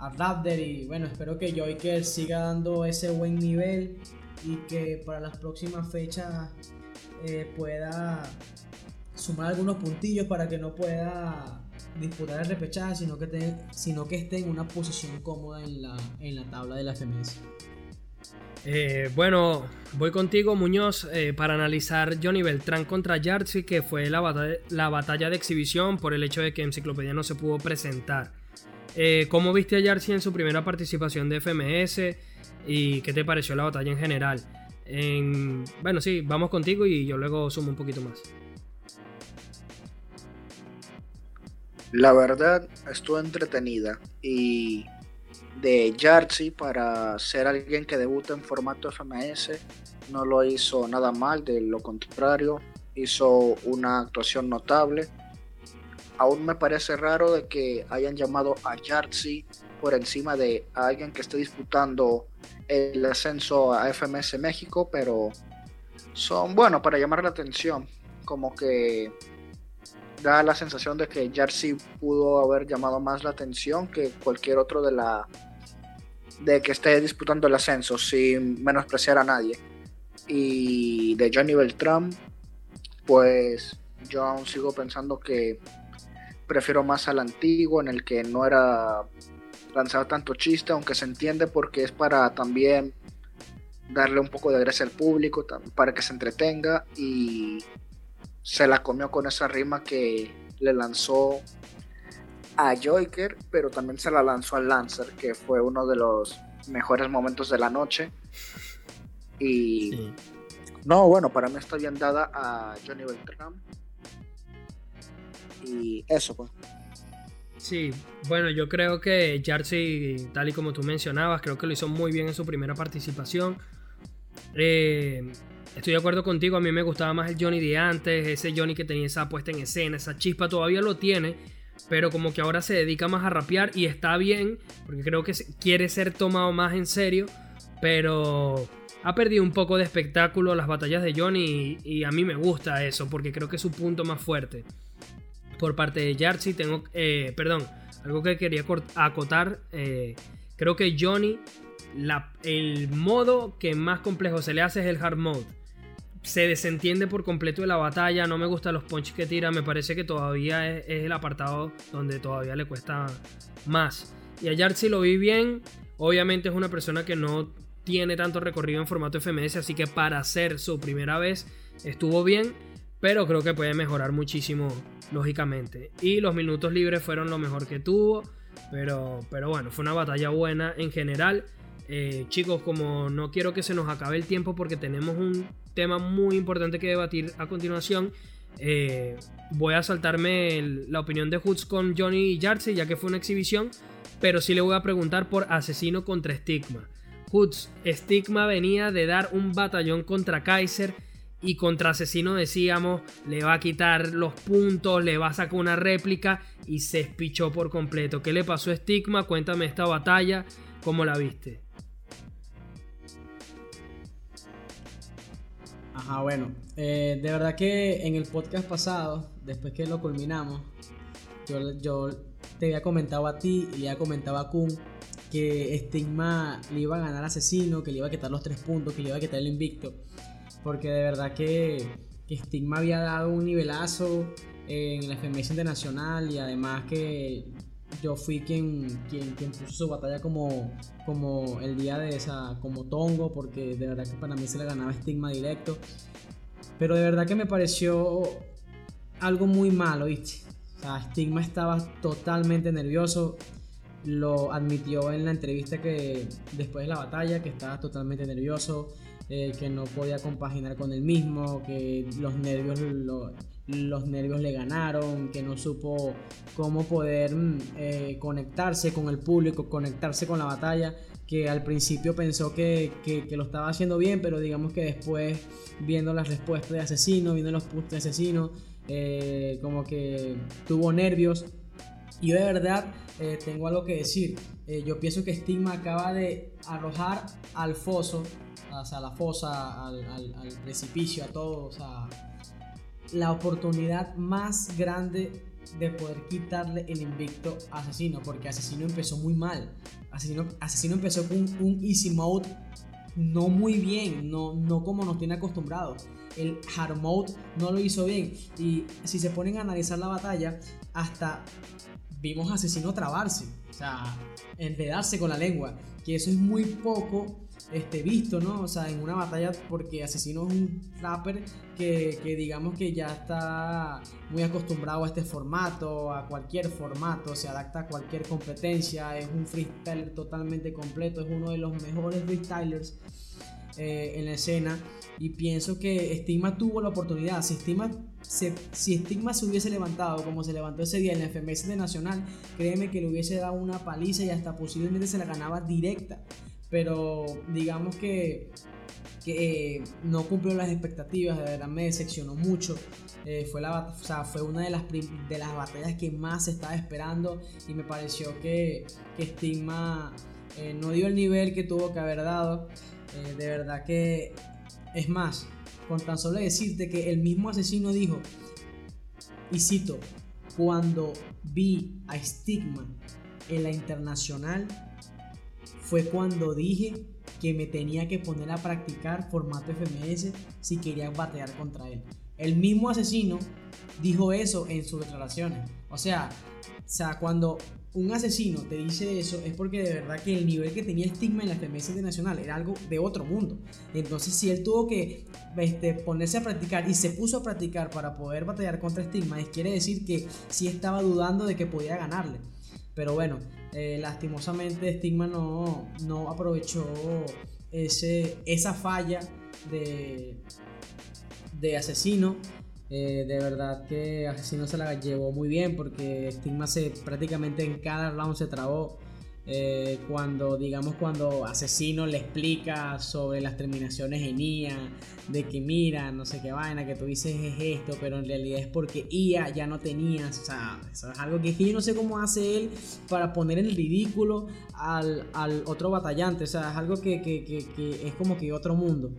a y bueno, espero que Joyker siga dando ese buen nivel y que para las próximas fechas eh, pueda sumar algunos puntillos para que no pueda disputar el repechaje, sino que, sino que esté en una posición cómoda en la, en la tabla de la FMS. Eh, bueno, voy contigo Muñoz eh, para analizar Johnny Beltrán contra Yartzi, que fue la batalla, la batalla de exhibición por el hecho de que Enciclopedia no se pudo presentar. Eh, ¿Cómo viste a Yarsi en su primera participación de FMS? ¿Y qué te pareció la batalla en general? Bueno, sí, vamos contigo y yo luego sumo un poquito más. La verdad, estuvo entretenida y de Yarsi para ser alguien que debuta en formato FMS no lo hizo nada mal, de lo contrario, hizo una actuación notable aún me parece raro de que hayan llamado a Yartzi por encima de alguien que esté disputando el ascenso a FMS México, pero son buenos para llamar la atención. Como que da la sensación de que Yartzi pudo haber llamado más la atención que cualquier otro de la de que esté disputando el ascenso sin menospreciar a nadie. Y de Johnny Beltrán, pues yo aún sigo pensando que prefiero más al antiguo en el que no era lanzado tanto chiste, aunque se entiende porque es para también darle un poco de gracia al público, para que se entretenga y se la comió con esa rima que le lanzó a Joyker, pero también se la lanzó al Lancer, que fue uno de los mejores momentos de la noche. Y no, bueno, para mí está bien dada a Johnny Beltrán y eso pues. Sí, bueno, yo creo que Jarcy, tal y como tú mencionabas, creo que lo hizo muy bien en su primera participación. Eh, estoy de acuerdo contigo, a mí me gustaba más el Johnny de antes, ese Johnny que tenía esa puesta en escena, esa chispa todavía lo tiene, pero como que ahora se dedica más a rapear y está bien, porque creo que quiere ser tomado más en serio, pero ha perdido un poco de espectáculo las batallas de Johnny y, y a mí me gusta eso, porque creo que es su punto más fuerte por parte de Yartzi. Tengo, eh, perdón, algo que quería acotar. Eh, creo que Johnny, el modo que más complejo se le hace es el hard mode. Se desentiende por completo de la batalla. No me gustan los punches que tira. Me parece que todavía es, el apartado donde todavía le cuesta más. Y a Yartzi lo vi bien. Obviamente es una persona que no tiene tanto recorrido en formato FMS. Así que para hacer su primera vez estuvo bien. Pero creo que puede mejorar muchísimo lógicamente. Y los minutos libres fueron lo mejor que tuvo. Pero, pero bueno, fue una batalla buena en general. Eh, chicos, como no quiero que se nos acabe el tiempo porque tenemos un tema muy importante que debatir a continuación, eh, voy a saltarme la opinión de Hoods con Johnny y Yardsey, ya que fue una exhibición, pero sí le voy a preguntar por Asesino contra Stigma. Hoods, Stigma venía de dar un batallón contra Kaiser y contra Asesino decíamos, le va a quitar los puntos, le va a sacar una réplica y se espichó por completo. ¿Qué le pasó a Stigma? Cuéntame esta batalla, ¿cómo la viste? Ajá, bueno, eh, de verdad que en el podcast pasado, después que lo culminamos, yo, yo te había comentado a ti y le había comentado a Kun que Stigma le iba a ganar Asesino, que le iba a quitar los tres puntos, que le iba a quitar el invicto. Porque de verdad que, que Stigma había dado un nivelazo en la FMS Internacional y además que yo fui quien, quien, quien, puso su batalla como, como el día de esa, como Tongo, porque de verdad que para mí se le ganaba Stigma directo. Pero de verdad que me pareció algo muy malo, ¿viste? O sea, Stigma estaba totalmente nervioso. Lo admitió en la entrevista que después de la batalla, que estaba totalmente nervioso, eh, que no podía compaginar con él mismo, que los nervios lo, los nervios le ganaron, que no supo cómo poder mm, eh, conectarse con el público, conectarse con la batalla, que al principio pensó que, lo estaba haciendo bien, pero digamos que después viendo las respuestas de asesino, viendo los puntos de asesino, eh, como que tuvo nervios. Yo de verdad eh, tengo algo que decir. yo pienso que Stigma acaba de arrojar al foso, o a la fosa, al, precipicio, a todo, o sea, la oportunidad más grande de poder quitarle el invicto a Asesino, porque Asesino empezó muy mal. Asesino, Asesino empezó con un easy mode no muy bien, no, no como nos tiene acostumbrados. El hard mode no lo hizo bien. Y si se ponen a analizar la batalla, hasta vimos a Asesino trabarse, o sea, enredarse con la lengua, que eso es muy poco este, visto, ¿no? O sea, en una batalla, porque Asesino es un rapper que, digamos que ya está muy acostumbrado a este formato, a cualquier formato, se adapta a cualquier competencia, es un freestyler totalmente completo, es uno de los mejores freestylers eh, en la escena. Y pienso que Stigma tuvo la oportunidad. Si Stigma se, si Stigma se hubiese levantado como se levantó ese día en la FMS de Nacional, créeme que le hubiese dado una paliza y hasta posiblemente se la ganaba directa pero digamos que, eh, no cumplió las expectativas, de verdad me decepcionó mucho. Eh, fue, la, fue una de las, de las batallas que más estaba esperando y me pareció que, que Stigma eh, no dio el nivel que tuvo que haber dado. de verdad que es más, con tan solo decirte que el mismo asesino dijo, y cito, cuando vi a Stigma en la internacional, fue cuando dije que me tenía que poner a practicar formato FMS si quería batear contra él. El mismo asesino dijo eso en sus declaraciones. O sea, o sea, cuando un asesino te dice eso es porque de verdad que el nivel que tenía estigma en la FMS internacional era algo de otro mundo. Entonces, si él tuvo que este, ponerse a practicar y se puso a practicar para poder batallar contra estigma, quiere decir que sí estaba dudando de que podía ganarle. Pero bueno, eh, lastimosamente Stigma no, no aprovechó ese, esa falla de, de Asesino. Eh, de verdad que Asesino se la llevó muy bien porque Stigma se prácticamente en cada round se trabó. Eh, cuando, digamos, cuando Asesino le explica sobre las terminaciones en IA, de que mira, no sé qué vaina, que tú dices es esto, pero en realidad es porque IA ya no tenías, o sea, eso es algo que yo no sé cómo hace él para poner en ridículo al, otro batallante, o sea, es algo que, que es como que otro mundo.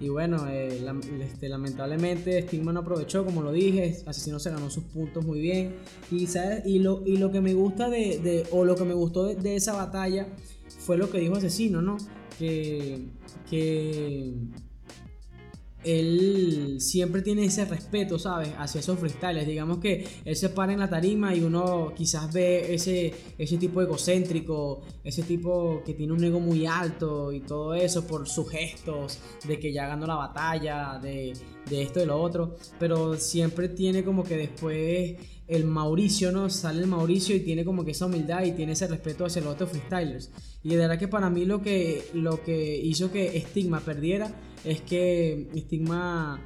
Y bueno, eh, este, lamentablemente Stigma no aprovechó, como lo dije, Asesino se ganó sus puntos muy bien. Y, y, lo, y lo que me gusta de, o lo que me gustó de, esa batalla fue lo que dijo Asesino, ¿no? Que, que él siempre tiene ese respeto, ¿sabes? Hacia esos freestyles. Digamos que él se para en la tarima y uno quizás ve ese, ese tipo egocéntrico, ese tipo que tiene un ego muy alto y todo eso por sus gestos, de que ya ganó la batalla, de, de esto y lo otro. Pero siempre tiene como que después el Mauricio, ¿no? Sale el Mauricio y tiene como que esa humildad y tiene ese respeto hacia los otros freestylers. Y de verdad que para mí lo que, lo que hizo que Stigma perdiera es que Stigma,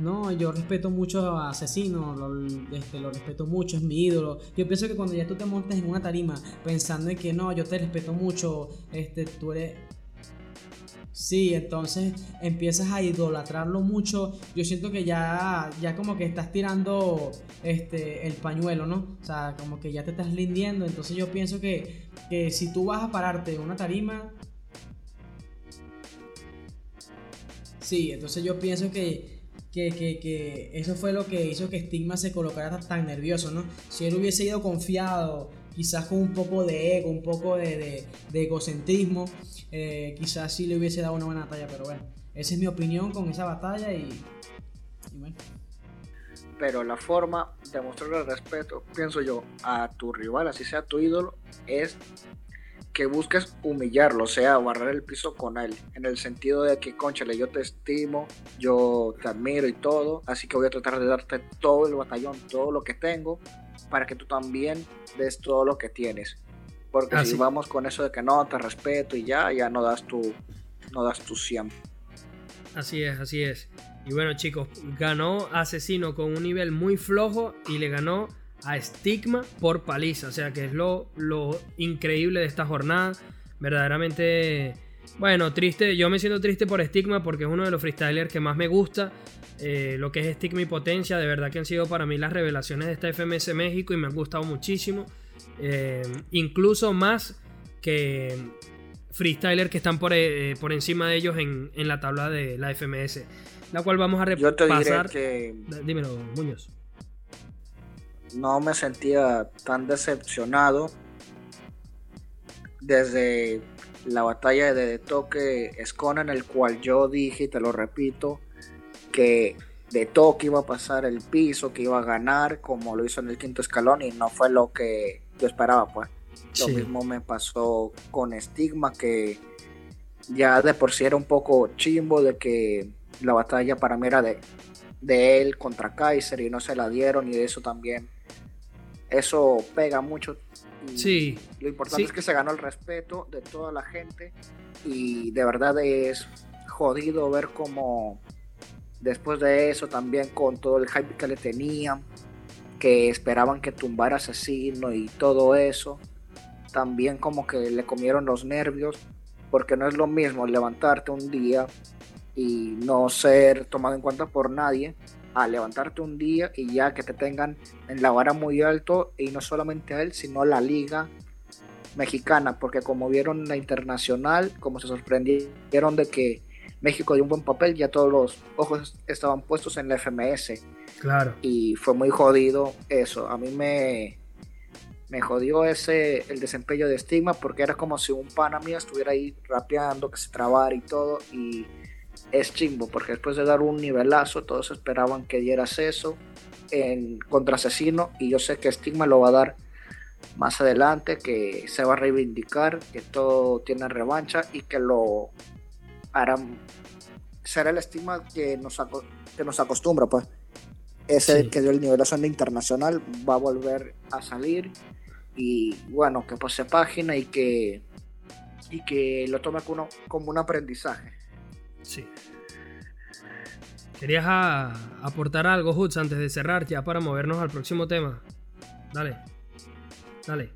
no, yo respeto mucho a Asesino, lo, este, lo respeto mucho, es mi ídolo. Yo pienso que cuando ya tú te montas en una tarima pensando en que no, yo te respeto mucho, este, tú eres Sí, entonces empiezas a idolatrarlo mucho. Yo siento que ya, ya como que estás tirando este, el pañuelo, ¿no? O sea, como que ya te estás lindiendo. Entonces yo pienso que, que si tú vas a pararte en una tarima, Sí, entonces yo pienso que, que, eso fue lo que hizo que Stigma se colocara tan nervioso, ¿no? Si él hubiese ido confiado, quizás con un poco de ego, un poco de, egocentrismo, eh, quizás sí le hubiese dado una buena batalla, pero bueno, esa es mi opinión con esa batalla y, y bueno. Pero la forma de mostrarle respeto, pienso yo, a tu rival, así sea tu ídolo, es que busques humillarlo, o sea, barrer el piso con él, en el sentido de que, conchale, yo te estimo, yo te admiro y todo, así que voy a tratar de darte todo el batallón, todo lo que tengo, para que tú también des todo lo que tienes. Porque ah, si vamos con eso de que no, te respeto y ya, ya no das tu, no das tu 100. Así es, así es. Y bueno chicos, ganó Asesino con un nivel muy flojo y le ganó a Stigma por paliza. O sea que es lo, lo increíble de esta jornada. Verdaderamente, bueno, triste. Yo me siento triste por Stigma porque es uno de los freestylers que más me gusta. Eh, lo que es Stigma y Potencia, de verdad que han sido para mí las revelaciones de esta FMS México y me han gustado muchísimo. Eh, incluso más que freestylers que están por, eh, por encima de ellos en, en la tabla de la FMS la cual vamos a repasar. Yo te diré que. Dímelo, Muñoz. No me sentía tan decepcionado desde la batalla de toque Escona, en el cual yo dije, y te lo repito, que de toque iba a pasar el piso, que iba a ganar, como lo hizo en el quinto escalón, y no fue lo que yo esperaba, pues. Lo mismo me pasó con Stigma, que ya de por sí era un poco chimbo de que la batalla para mí era de, de él contra Kaiser y no se la dieron y eso también. Eso pega mucho. Sí. Lo importante es que se ganó el respeto de toda la gente y de verdad es jodido ver cómo después de eso también con todo el hype que le tenían, que esperaban que tumbara asesino y todo eso, también como que le comieron los nervios, porque no es lo mismo levantarte un día y no ser tomado en cuenta por nadie a levantarte un día y ya que te tengan en la vara muy alto y no solamente a él sino la liga mexicana porque como vieron la internacional como se sorprendieron de que México dio un buen papel ya todos los ojos estaban puestos en la FMS claro. Y fue muy jodido eso. A mí me me jodió ese el desempeño de estigma porque era como si un pana mío estuviera ahí rapeando que se trabara y todo y es chimbo, porque después de dar un nivelazo, todos esperaban que dieras eso en contra asesino, y yo sé que Stigma lo va a dar más adelante, que se va a reivindicar, que todo tiene revancha y que lo harán. Será el estigma que nos, que nos acostumbra, pues. Ese que dio el nivelazo en la internacional va a volver a salir y bueno, que pase página y que, y que lo tome como, como un aprendizaje. Sí. ¿Querías aportar algo, Hutz, antes de cerrar ya para movernos al próximo tema? Dale. Dale.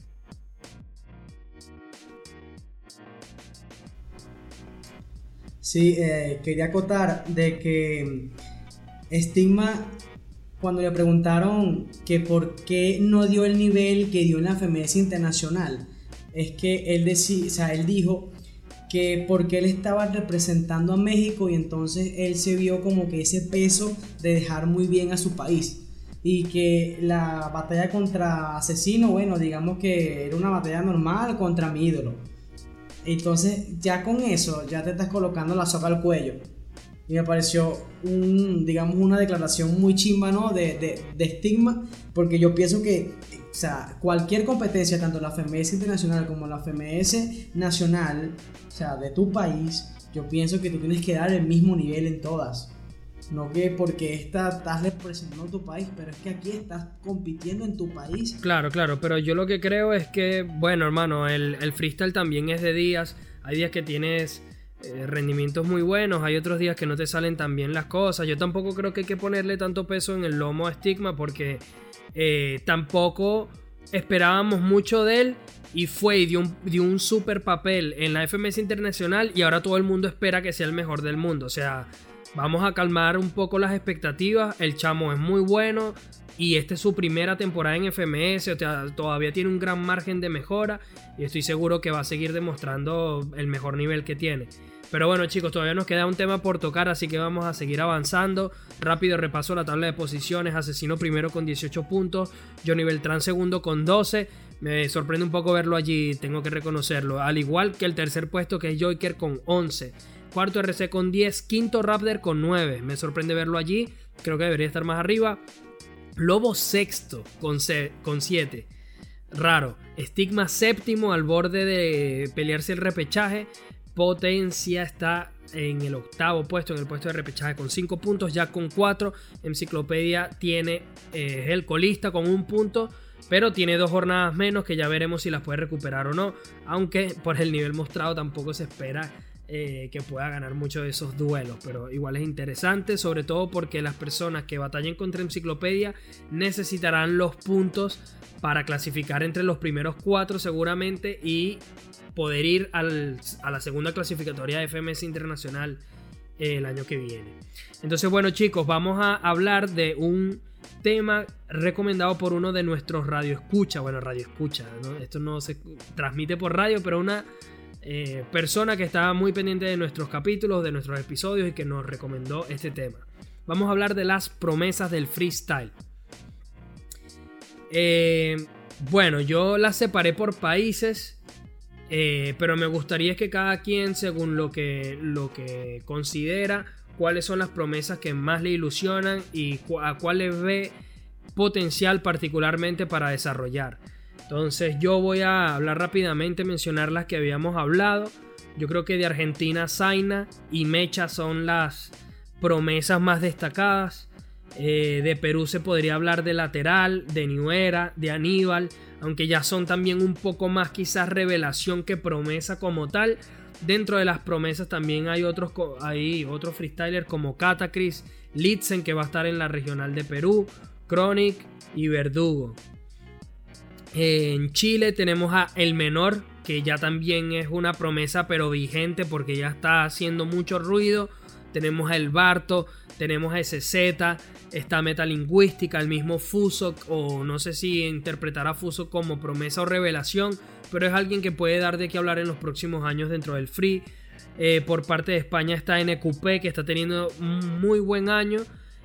Sí, eh, quería acotar de que Stigma, cuando le preguntaron que por qué no dio el nivel que dio en la FMS Internacional, es que él, o sea, él dijo que porque él estaba representando a México y entonces él se vio como que ese peso de dejar muy bien a su país y que la batalla contra Asesino, bueno, digamos que era una batalla normal contra mi ídolo. Entonces ya con eso ya te estás colocando la soga al cuello. Y me pareció un, digamos, una declaración muy chimba, ¿no? De, de, de estigma, porque yo pienso que o sea, cualquier competencia, tanto la FMS internacional como la FMS nacional, o sea, de tu país, yo pienso que tú tienes que dar el mismo nivel en todas. No que porque esta, estás representando tu país, pero es que aquí estás compitiendo en tu país. Claro, claro, pero yo lo que creo es que, bueno, hermano, el, freestyle también es de días. Hay días que tienes eh, rendimientos muy buenos, hay otros días que no te salen tan bien las cosas. Yo tampoco creo que hay que ponerle tanto peso en el lomo a Stigma porque eh, tampoco esperábamos mucho de él y fue y dio un, super papel en la FMS Internacional y ahora todo el mundo espera que sea el mejor del mundo. O sea, vamos a calmar un poco las expectativas. El chamo es muy bueno y esta es su primera temporada en FMS, o sea, todavía tiene un gran margen de mejora y estoy seguro que va a seguir demostrando el mejor nivel que tiene. Pero bueno chicos, todavía nos queda un tema por tocar, así que vamos a seguir avanzando. Rápido repaso la tabla de posiciones. Asesino primero con 18 puntos. Johnny Beltrán segundo con 12. Me sorprende un poco verlo allí, tengo que reconocerlo. Al igual que el tercer puesto que es Joker con 11. Cuarto RC con 10. Quinto Raptor con 9. Me sorprende verlo allí. Creo que debería estar más arriba. Lobo sexto con, con 7. Raro. Estigma séptimo al borde de pelearse el repechaje. Potencia está en el octavo puesto, en el puesto de repechaje con 5 puntos, ya con 4. Enciclopedia tiene eh, el colista con un punto, pero tiene dos jornadas menos que ya veremos si las puede recuperar o no. Aunque por el nivel mostrado tampoco se espera eh, que pueda ganar muchos de esos duelos, pero igual es interesante, sobre todo porque las personas que batallen contra Enciclopedia necesitarán los puntos para clasificar entre los primeros cuatro seguramente y poder ir a la segunda clasificatoria de FMS Internacional eh, el año que viene. Entonces, bueno chicos, vamos a hablar de un tema recomendado por uno de nuestros radioescucha. Bueno, radioescucha, ¿no? Esto no se transmite por radio, pero una eh, persona que estaba muy pendiente de nuestros capítulos, de nuestros episodios y que nos recomendó este tema. Vamos a hablar de las promesas del freestyle. Eh, bueno, yo las separé por países eh, pero me gustaría que cada quien, según lo que, lo que considera, cuáles son las promesas que más le ilusionan y a cuáles ve potencial particularmente para desarrollar. Entonces yo voy a hablar rápidamente, mencionar las que habíamos hablado. Yo creo que de Argentina, Zaina y Mecha son las promesas más destacadas. Eh, de Perú se podría hablar de Lateral, de Niuera, de Aníbal aunque ya son también un poco más quizás revelación que promesa como tal. Dentro de las promesas también hay otros, hay otros freestylers como Catacris, Litzen que va a estar en la regional de Perú, Chronic y Verdugo. En Chile tenemos a El Menor, que ya también es una promesa pero vigente porque ya está haciendo mucho ruido. Tenemos a El Barto, tenemos a SZ, está metalingüística, el mismo Fuso, o no sé si interpretará Fuso como promesa o revelación, pero es alguien que puede dar de qué hablar en los próximos años dentro del free. Eh, por parte de España está NQP, que está teniendo un muy buen año.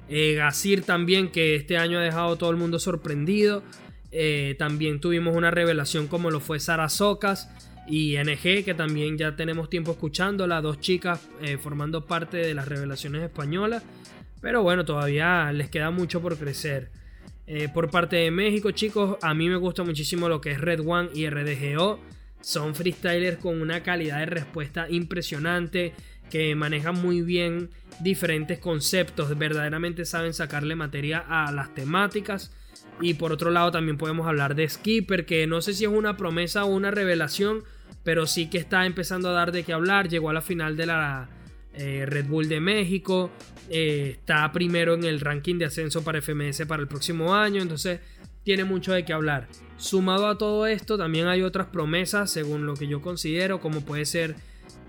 Eh, Gasir también, que este año ha dejado a todo el mundo sorprendido. Eh, también tuvimos una revelación como lo fue Sara Socas y NG, que también ya tenemos tiempo escuchándola. Dos chicas formando parte de las revelaciones españolas. Pero bueno, todavía les queda mucho por crecer. Eh, por parte de México, chicos, a mí me gusta muchísimo lo que es Red One y RDGO. Son freestylers con una calidad de respuesta impresionante, que manejan muy bien diferentes conceptos, verdaderamente saben sacarle materia a las temáticas. Y por otro lado también podemos hablar de Skipper, que no sé si es una promesa o una revelación, pero sí que está empezando a dar de qué hablar. Llegó a la final de la eh, Red Bull de México, eh, está primero en el ranking de ascenso para FMS para el próximo año, entonces tiene mucho de qué hablar. Sumado a todo esto, también hay otras promesas, según lo que yo considero, como puede ser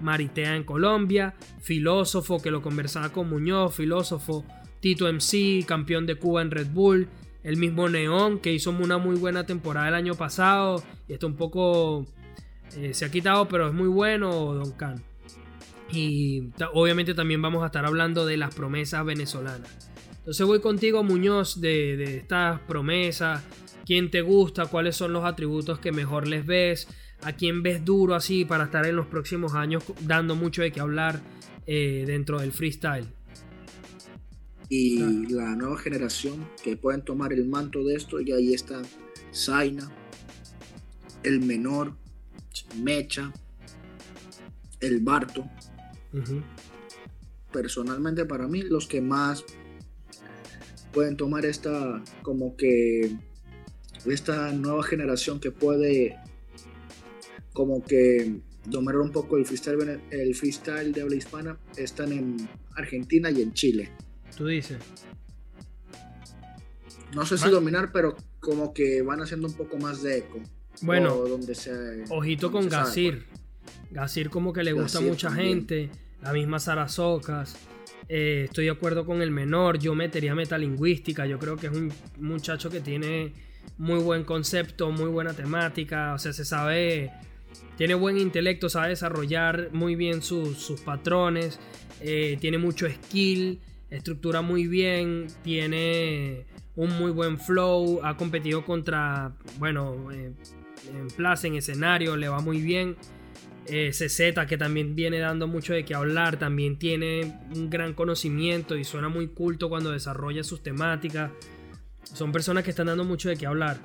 Maritea en Colombia, Filósofo, que lo conversaba con Muñoz, Filósofo, Tito MC, campeón de Cuba en Red Bull, el mismo Neón, que hizo una muy buena temporada el año pasado, y esto un poco eh, se ha quitado, pero es muy bueno, Don Can. Y obviamente también vamos a estar hablando de las promesas venezolanas. Entonces voy contigo, Muñoz, de, estas promesas. ¿Quién te gusta? ¿Cuáles son los atributos que mejor les ves? ¿A quién ves duro así para estar en los próximos años dando mucho de qué hablar eh, dentro del freestyle? Y la nueva generación que pueden tomar el manto de esto, y ahí está Zaina, el menor, Mecha, el Barto, Personalmente para mí los que más pueden tomar esta como que esta nueva generación que puede como que dominar un poco el freestyle, el freestyle de habla hispana están en Argentina y en Chile. Tú dices. No sé si dominar, pero como que van haciendo un poco más de eco. Bueno, donde ojito con Gasir. Gasir como que le gusta a mucha gente, la misma Sara Socas. Eh, estoy de acuerdo con el menor. Yo metería metalingüística. Yo creo que es un muchacho que tiene muy buen concepto, muy buena temática. O sea, se sabe. Tiene buen intelecto, sabe desarrollar muy bien sus, patrones. Eh, tiene mucho skill. Estructura muy bien. Tiene un muy buen flow. Ha competido contra. Bueno. Eh, en plaza, en escenario. Le va muy bien. Eh, CZ, que también viene dando mucho de qué hablar, también tiene un gran conocimiento y suena muy culto cuando desarrolla sus temáticas. Son personas que están dando mucho de qué hablar.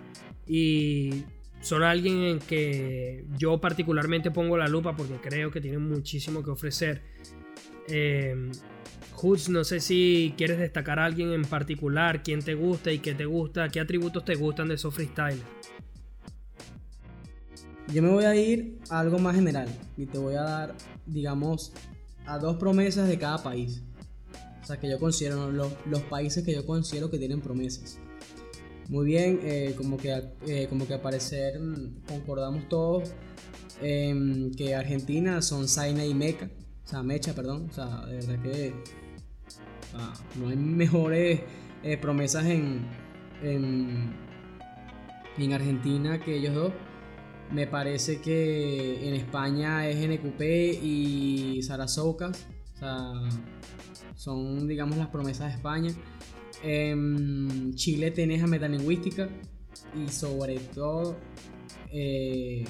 Y son alguien en que yo particularmente pongo la lupa porque creo que tienen muchísimo que ofrecer. Eh, no sé si quieres destacar a alguien en particular, quién te gusta y qué te gusta, qué atributos te gustan de esos freestylers. Yo me voy a ir a algo más general y te voy a dar, digamos, a dos promesas de cada país. O sea, que yo considero, los, los países que yo considero que tienen promesas. Muy bien, eh, como, que, eh, como que aparecer mm, concordamos todos que Argentina son Zaina y Meca, o sea, Mecha, perdón. O sea, de verdad que no hay mejores eh, promesas en, en, en Argentina que ellos dos. Me parece que en España es NQP y Sarasocas. O sea, son, digamos, las promesas de España. En Chile tenés a metalingüística y sobre todo, eh,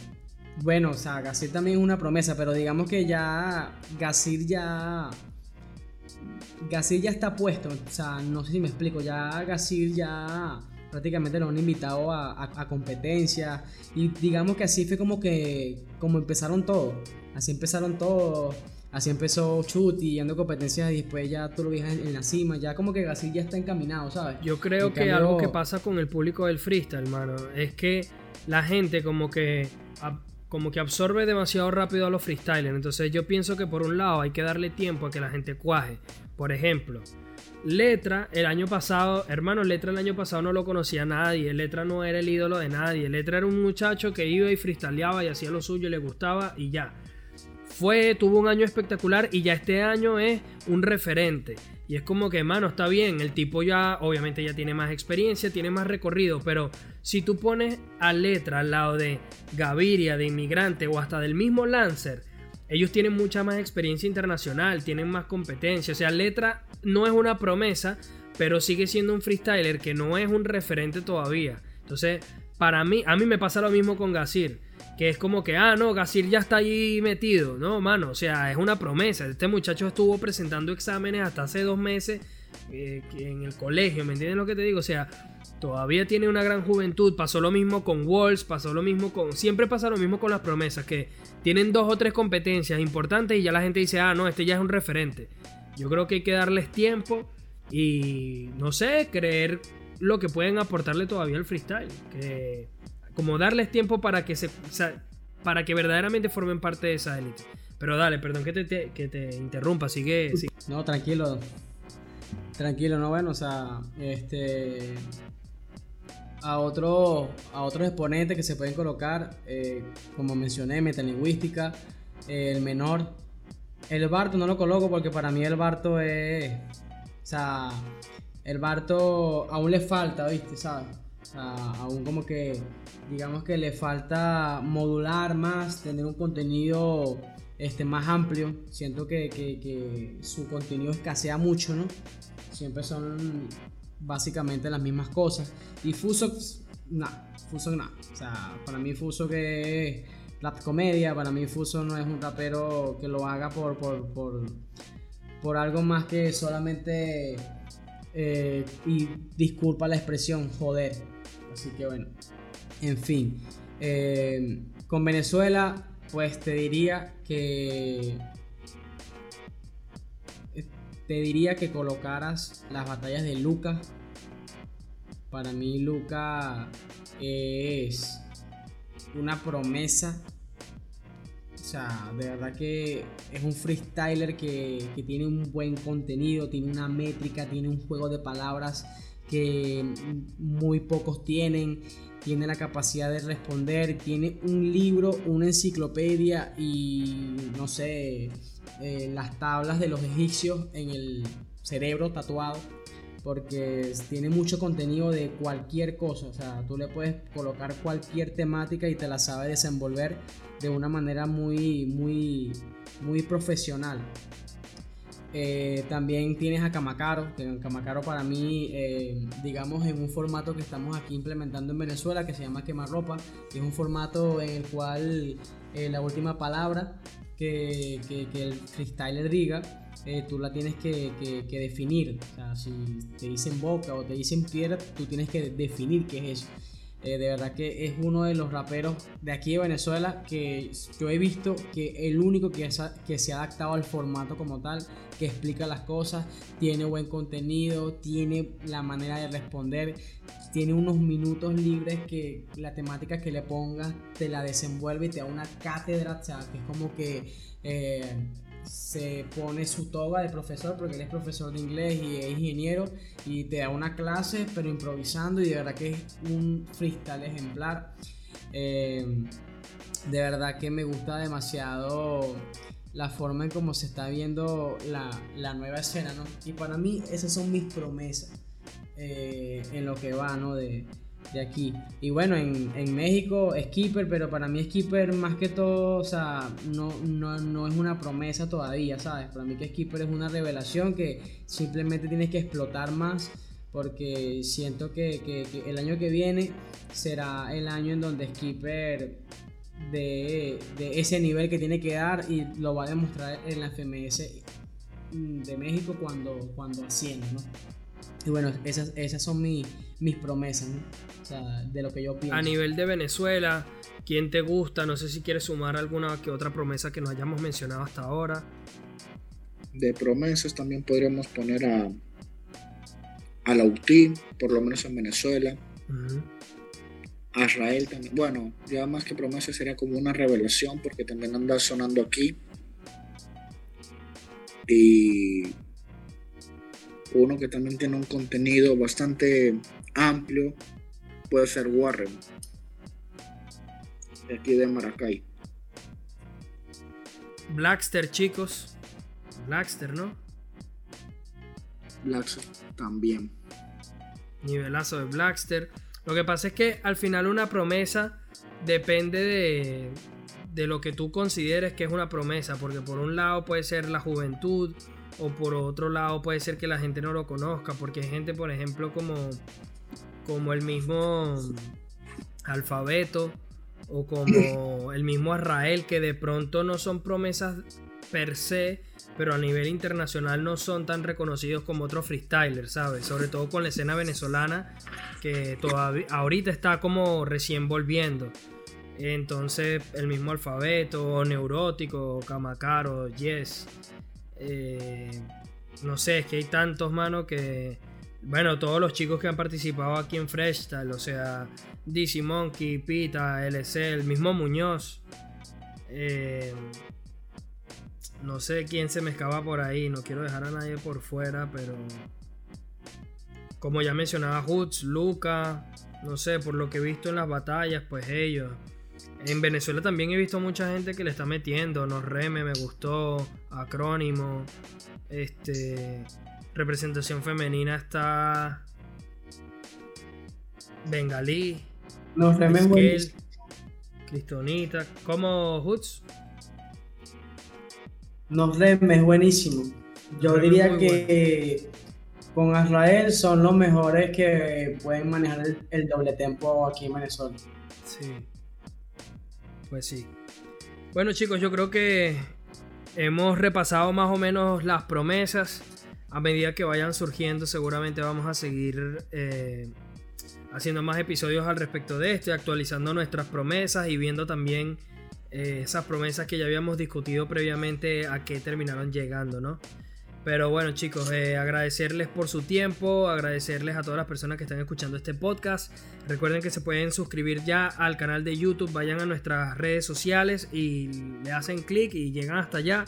bueno, o sea, Gasir también es una promesa, pero digamos que ya Gasir ya... Gasir ya está puesto, o sea, no sé si me explico, ya Gasir ya prácticamente lo han invitado a, competencia. Y digamos que así fue como que como empezaron todos, así empezaron todos, así empezó Chut y yendo a competencias y después ya tú lo ves en, la cima, ya como que Gassil ya está encaminado, ¿sabes? Yo creo que algo que pasa con el público del freestyle, hermano, es que la gente como que como que absorbe demasiado rápido a los freestylers. Entonces yo pienso que por un lado hay que darle tiempo a que la gente cuaje. Por ejemplo, Letra, el año pasado, hermano, Letra el año pasado no lo conocía nadie. Letra no era el ídolo de nadie. Letra era un muchacho que iba y freestyleaba y hacía lo suyo, le gustaba y ya. Fue, tuvo un año espectacular y ya este año es un referente. Y es como que, hermano, está bien. El tipo ya, obviamente, ya tiene más experiencia, tiene más recorrido. Pero si tú pones a Letra al lado de Gaviria, de Inmigrante o hasta del mismo Lancer ellos tienen mucha más experiencia internacional, tienen más competencia. O sea, Letra no es una promesa, pero sigue siendo un freestyler que no es un referente todavía. Entonces, para mí, a mí me pasa lo mismo con Gasir. Que es como que, ah, no, Gasir ya está ahí metido. No, mano, o sea, es una promesa. Este muchacho estuvo presentando exámenes hasta hace dos meses eh, en el colegio, ¿me entiendes lo que te digo? O sea, todavía tiene una gran juventud. Pasó lo mismo con Walls, pasó lo mismo con. Siempre pasa lo mismo con las promesas, que tienen dos o tres competencias importantes y ya la gente dice, ah, no, este ya es un referente. Yo creo que hay que darles tiempo y, no sé, creer lo que pueden aportarle todavía al freestyle. Que, como darles tiempo para que se. para que verdaderamente formen parte de esa élite. Pero dale, perdón que te, que te interrumpa, sigue. No, tranquilo. Tranquilo, no, bueno, o sea, este a, otro, a otros exponentes que se pueden colocar, eh, como mencioné, metalingüística, el menor. El Barto no lo coloco porque para mí el Barto es. O sea, el Barto aún le falta, ¿viste? ¿Sabes? Aún como que, digamos que le falta modular más, tener un contenido este, más amplio. Siento que, que, su contenido escasea mucho, ¿no? Siempre son básicamente las mismas cosas. Y Fuso, no, Fuso no. O sea, para mí Fuso que es rap comedia, para mí Fuso no es un rapero que lo haga por, por, por, por algo más que solamente, eh, y disculpa la expresión, joder. Así que bueno, en fin. Eh, con Venezuela, pues te diría que te diría que colocaras las batallas de Luca. Para mí Luca es una promesa. O sea, de verdad que es un freestyler que, que tiene un buen contenido, tiene una métrica, tiene un juego de palabras que muy pocos tienen, tiene la capacidad de responder, tiene un libro, una enciclopedia y no sé, eh, las tablas de los egipcios en el cerebro tatuado porque tiene mucho contenido de cualquier cosa, o sea, tú le puedes colocar cualquier temática y te la sabe desenvolver de una manera muy, muy, muy profesional. Eh, también tienes a Kamacaro, que Kamacaro para mí, eh, digamos, en un formato que estamos aquí implementando en Venezuela, que se llama Quemarropa, que es un formato en el cual eh, la última palabra que, que, que el freestyler diga tú la tienes que, definir. O sea, si te dicen boca o te dicen piedra, tú tienes que definir qué es eso. Eh, de verdad que es uno de los raperos de aquí de Venezuela que yo he visto que el único que, que se ha adaptado al formato como tal, que explica las cosas, tiene buen contenido, tiene la manera de responder, tiene unos minutos libres que la temática que le pongas te la desenvuelve y te da una cátedra, o que es como que... Eh, se pone su toga de profesor porque él es profesor de inglés y es ingeniero y te da una clase pero improvisando y de verdad que es un freestyle ejemplar. Eh, de verdad que me gusta demasiado la forma en cómo se está viendo la, nueva escena, ¿no? Y para mí esas son mis promesas eh, en lo que va, ¿no? De, de aquí. Y bueno, en, en, México, Skipper, pero para mí Skipper más que todo, o sea, no, no, no, es una promesa todavía, ¿sabes? Para mí que Skipper es una revelación que simplemente tienes que explotar más porque siento que, que, el año que viene será el año en donde Skipper de, de, ese nivel que tiene que dar y lo va a demostrar en la FMS de México cuando, cuando ascienda, ¿no? Y bueno, esas, esas son mis promesas, O sea, de lo que yo pienso. A nivel de Venezuela, ¿quién te gusta? No sé si quieres sumar alguna que otra promesa que nos hayamos mencionado hasta ahora. De promesas también podríamos poner a, a Lautín, por lo menos en Venezuela. A Israel también. Bueno, ya más que promesa sería como una revelación porque también anda sonando aquí. Y uno que también tiene un contenido bastante amplio puede ser Warren, aquí de Maracay. Blackster, chicos. Blackster, ¿no? Blackster también. Nivelazo de Blackster. Lo que pasa es que al final una promesa depende de, de lo que tú consideres que es una promesa, porque por un lado puede ser la juventud, o por otro lado puede ser que la gente no lo conozca, porque hay gente, por ejemplo, como, como el mismo alfabeto o como [CLEARS THROAT] el mismo Israel, que de pronto no son promesas per se, pero a nivel internacional no son tan reconocidos como otros freestylers, ¿sabes? Sobre todo con la escena venezolana, que todavía ahorita está como recién volviendo. Entonces, el mismo alfabeto, neurótico, Kamacaro, Yes. Eh, no sé, es que hay tantos, mano, que. Bueno, todos los chicos que han participado aquí en Freestyle, o sea, DC Monkey, Pita, LC, el mismo Muñoz. Eh, no sé quién se me escapa por ahí, no quiero dejar a nadie por fuera, pero. Como ya mencionaba Hoods, Luca, no sé, por lo que he visto en las batallas, pues ellos. En Venezuela también he visto mucha gente que le está metiendo. Nos reme, me gustó. Acrónimo. Este. Representación femenina está. Bengalí. Nos reme es Cristonita. ¿Cómo Hoods? Nos es buenísimo. Yo diría que con Israel son los mejores que pueden manejar el, el doble tempo aquí en Venezuela. Sí. Pues sí. Bueno chicos, yo creo que hemos repasado más o menos las promesas. A medida que vayan surgiendo, seguramente vamos a seguir eh, haciendo más episodios al respecto de esto actualizando nuestras promesas y viendo también eh, esas promesas que ya habíamos discutido previamente a qué terminaron llegando, ¿no? Pero bueno chicos, eh, agradecerles por su tiempo, agradecerles a todas las personas que están escuchando este podcast. Recuerden que se pueden suscribir ya al canal de YouTube, vayan a nuestras redes sociales y le hacen clic y llegan hasta allá.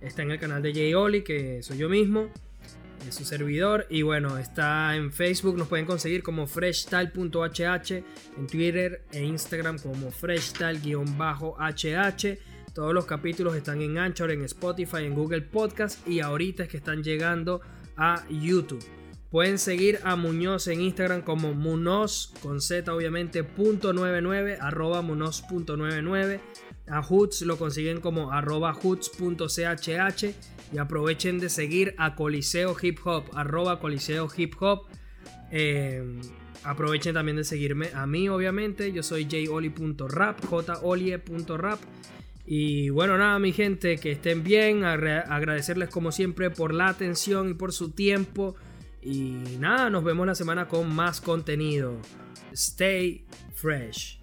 Está en el canal de Jay Oli, que soy yo mismo, su servidor. Y bueno, está en Facebook, nos pueden conseguir como freshstyle.hh, en Twitter e Instagram como freshstyle-hh. Todos los capítulos están en Anchor, en Spotify, en Google Podcast y ahorita es que están llegando a YouTube. Pueden seguir a Muñoz en Instagram como Munoz con Z obviamente punto 99 arroba Munoz.99. A Hoots lo consiguen como arroba Hoots.chh y aprovechen de seguir a Coliseo Hip Hop arroba Coliseo Hip Hop. Eh, aprovechen también de seguirme a mí obviamente. Yo soy joli.rap, jolie.rap. Y bueno, nada, mi gente, que estén bien. Agradecerles como siempre por la atención y por su tiempo. Y nada, nos vemos la semana con más contenido. Stay fresh.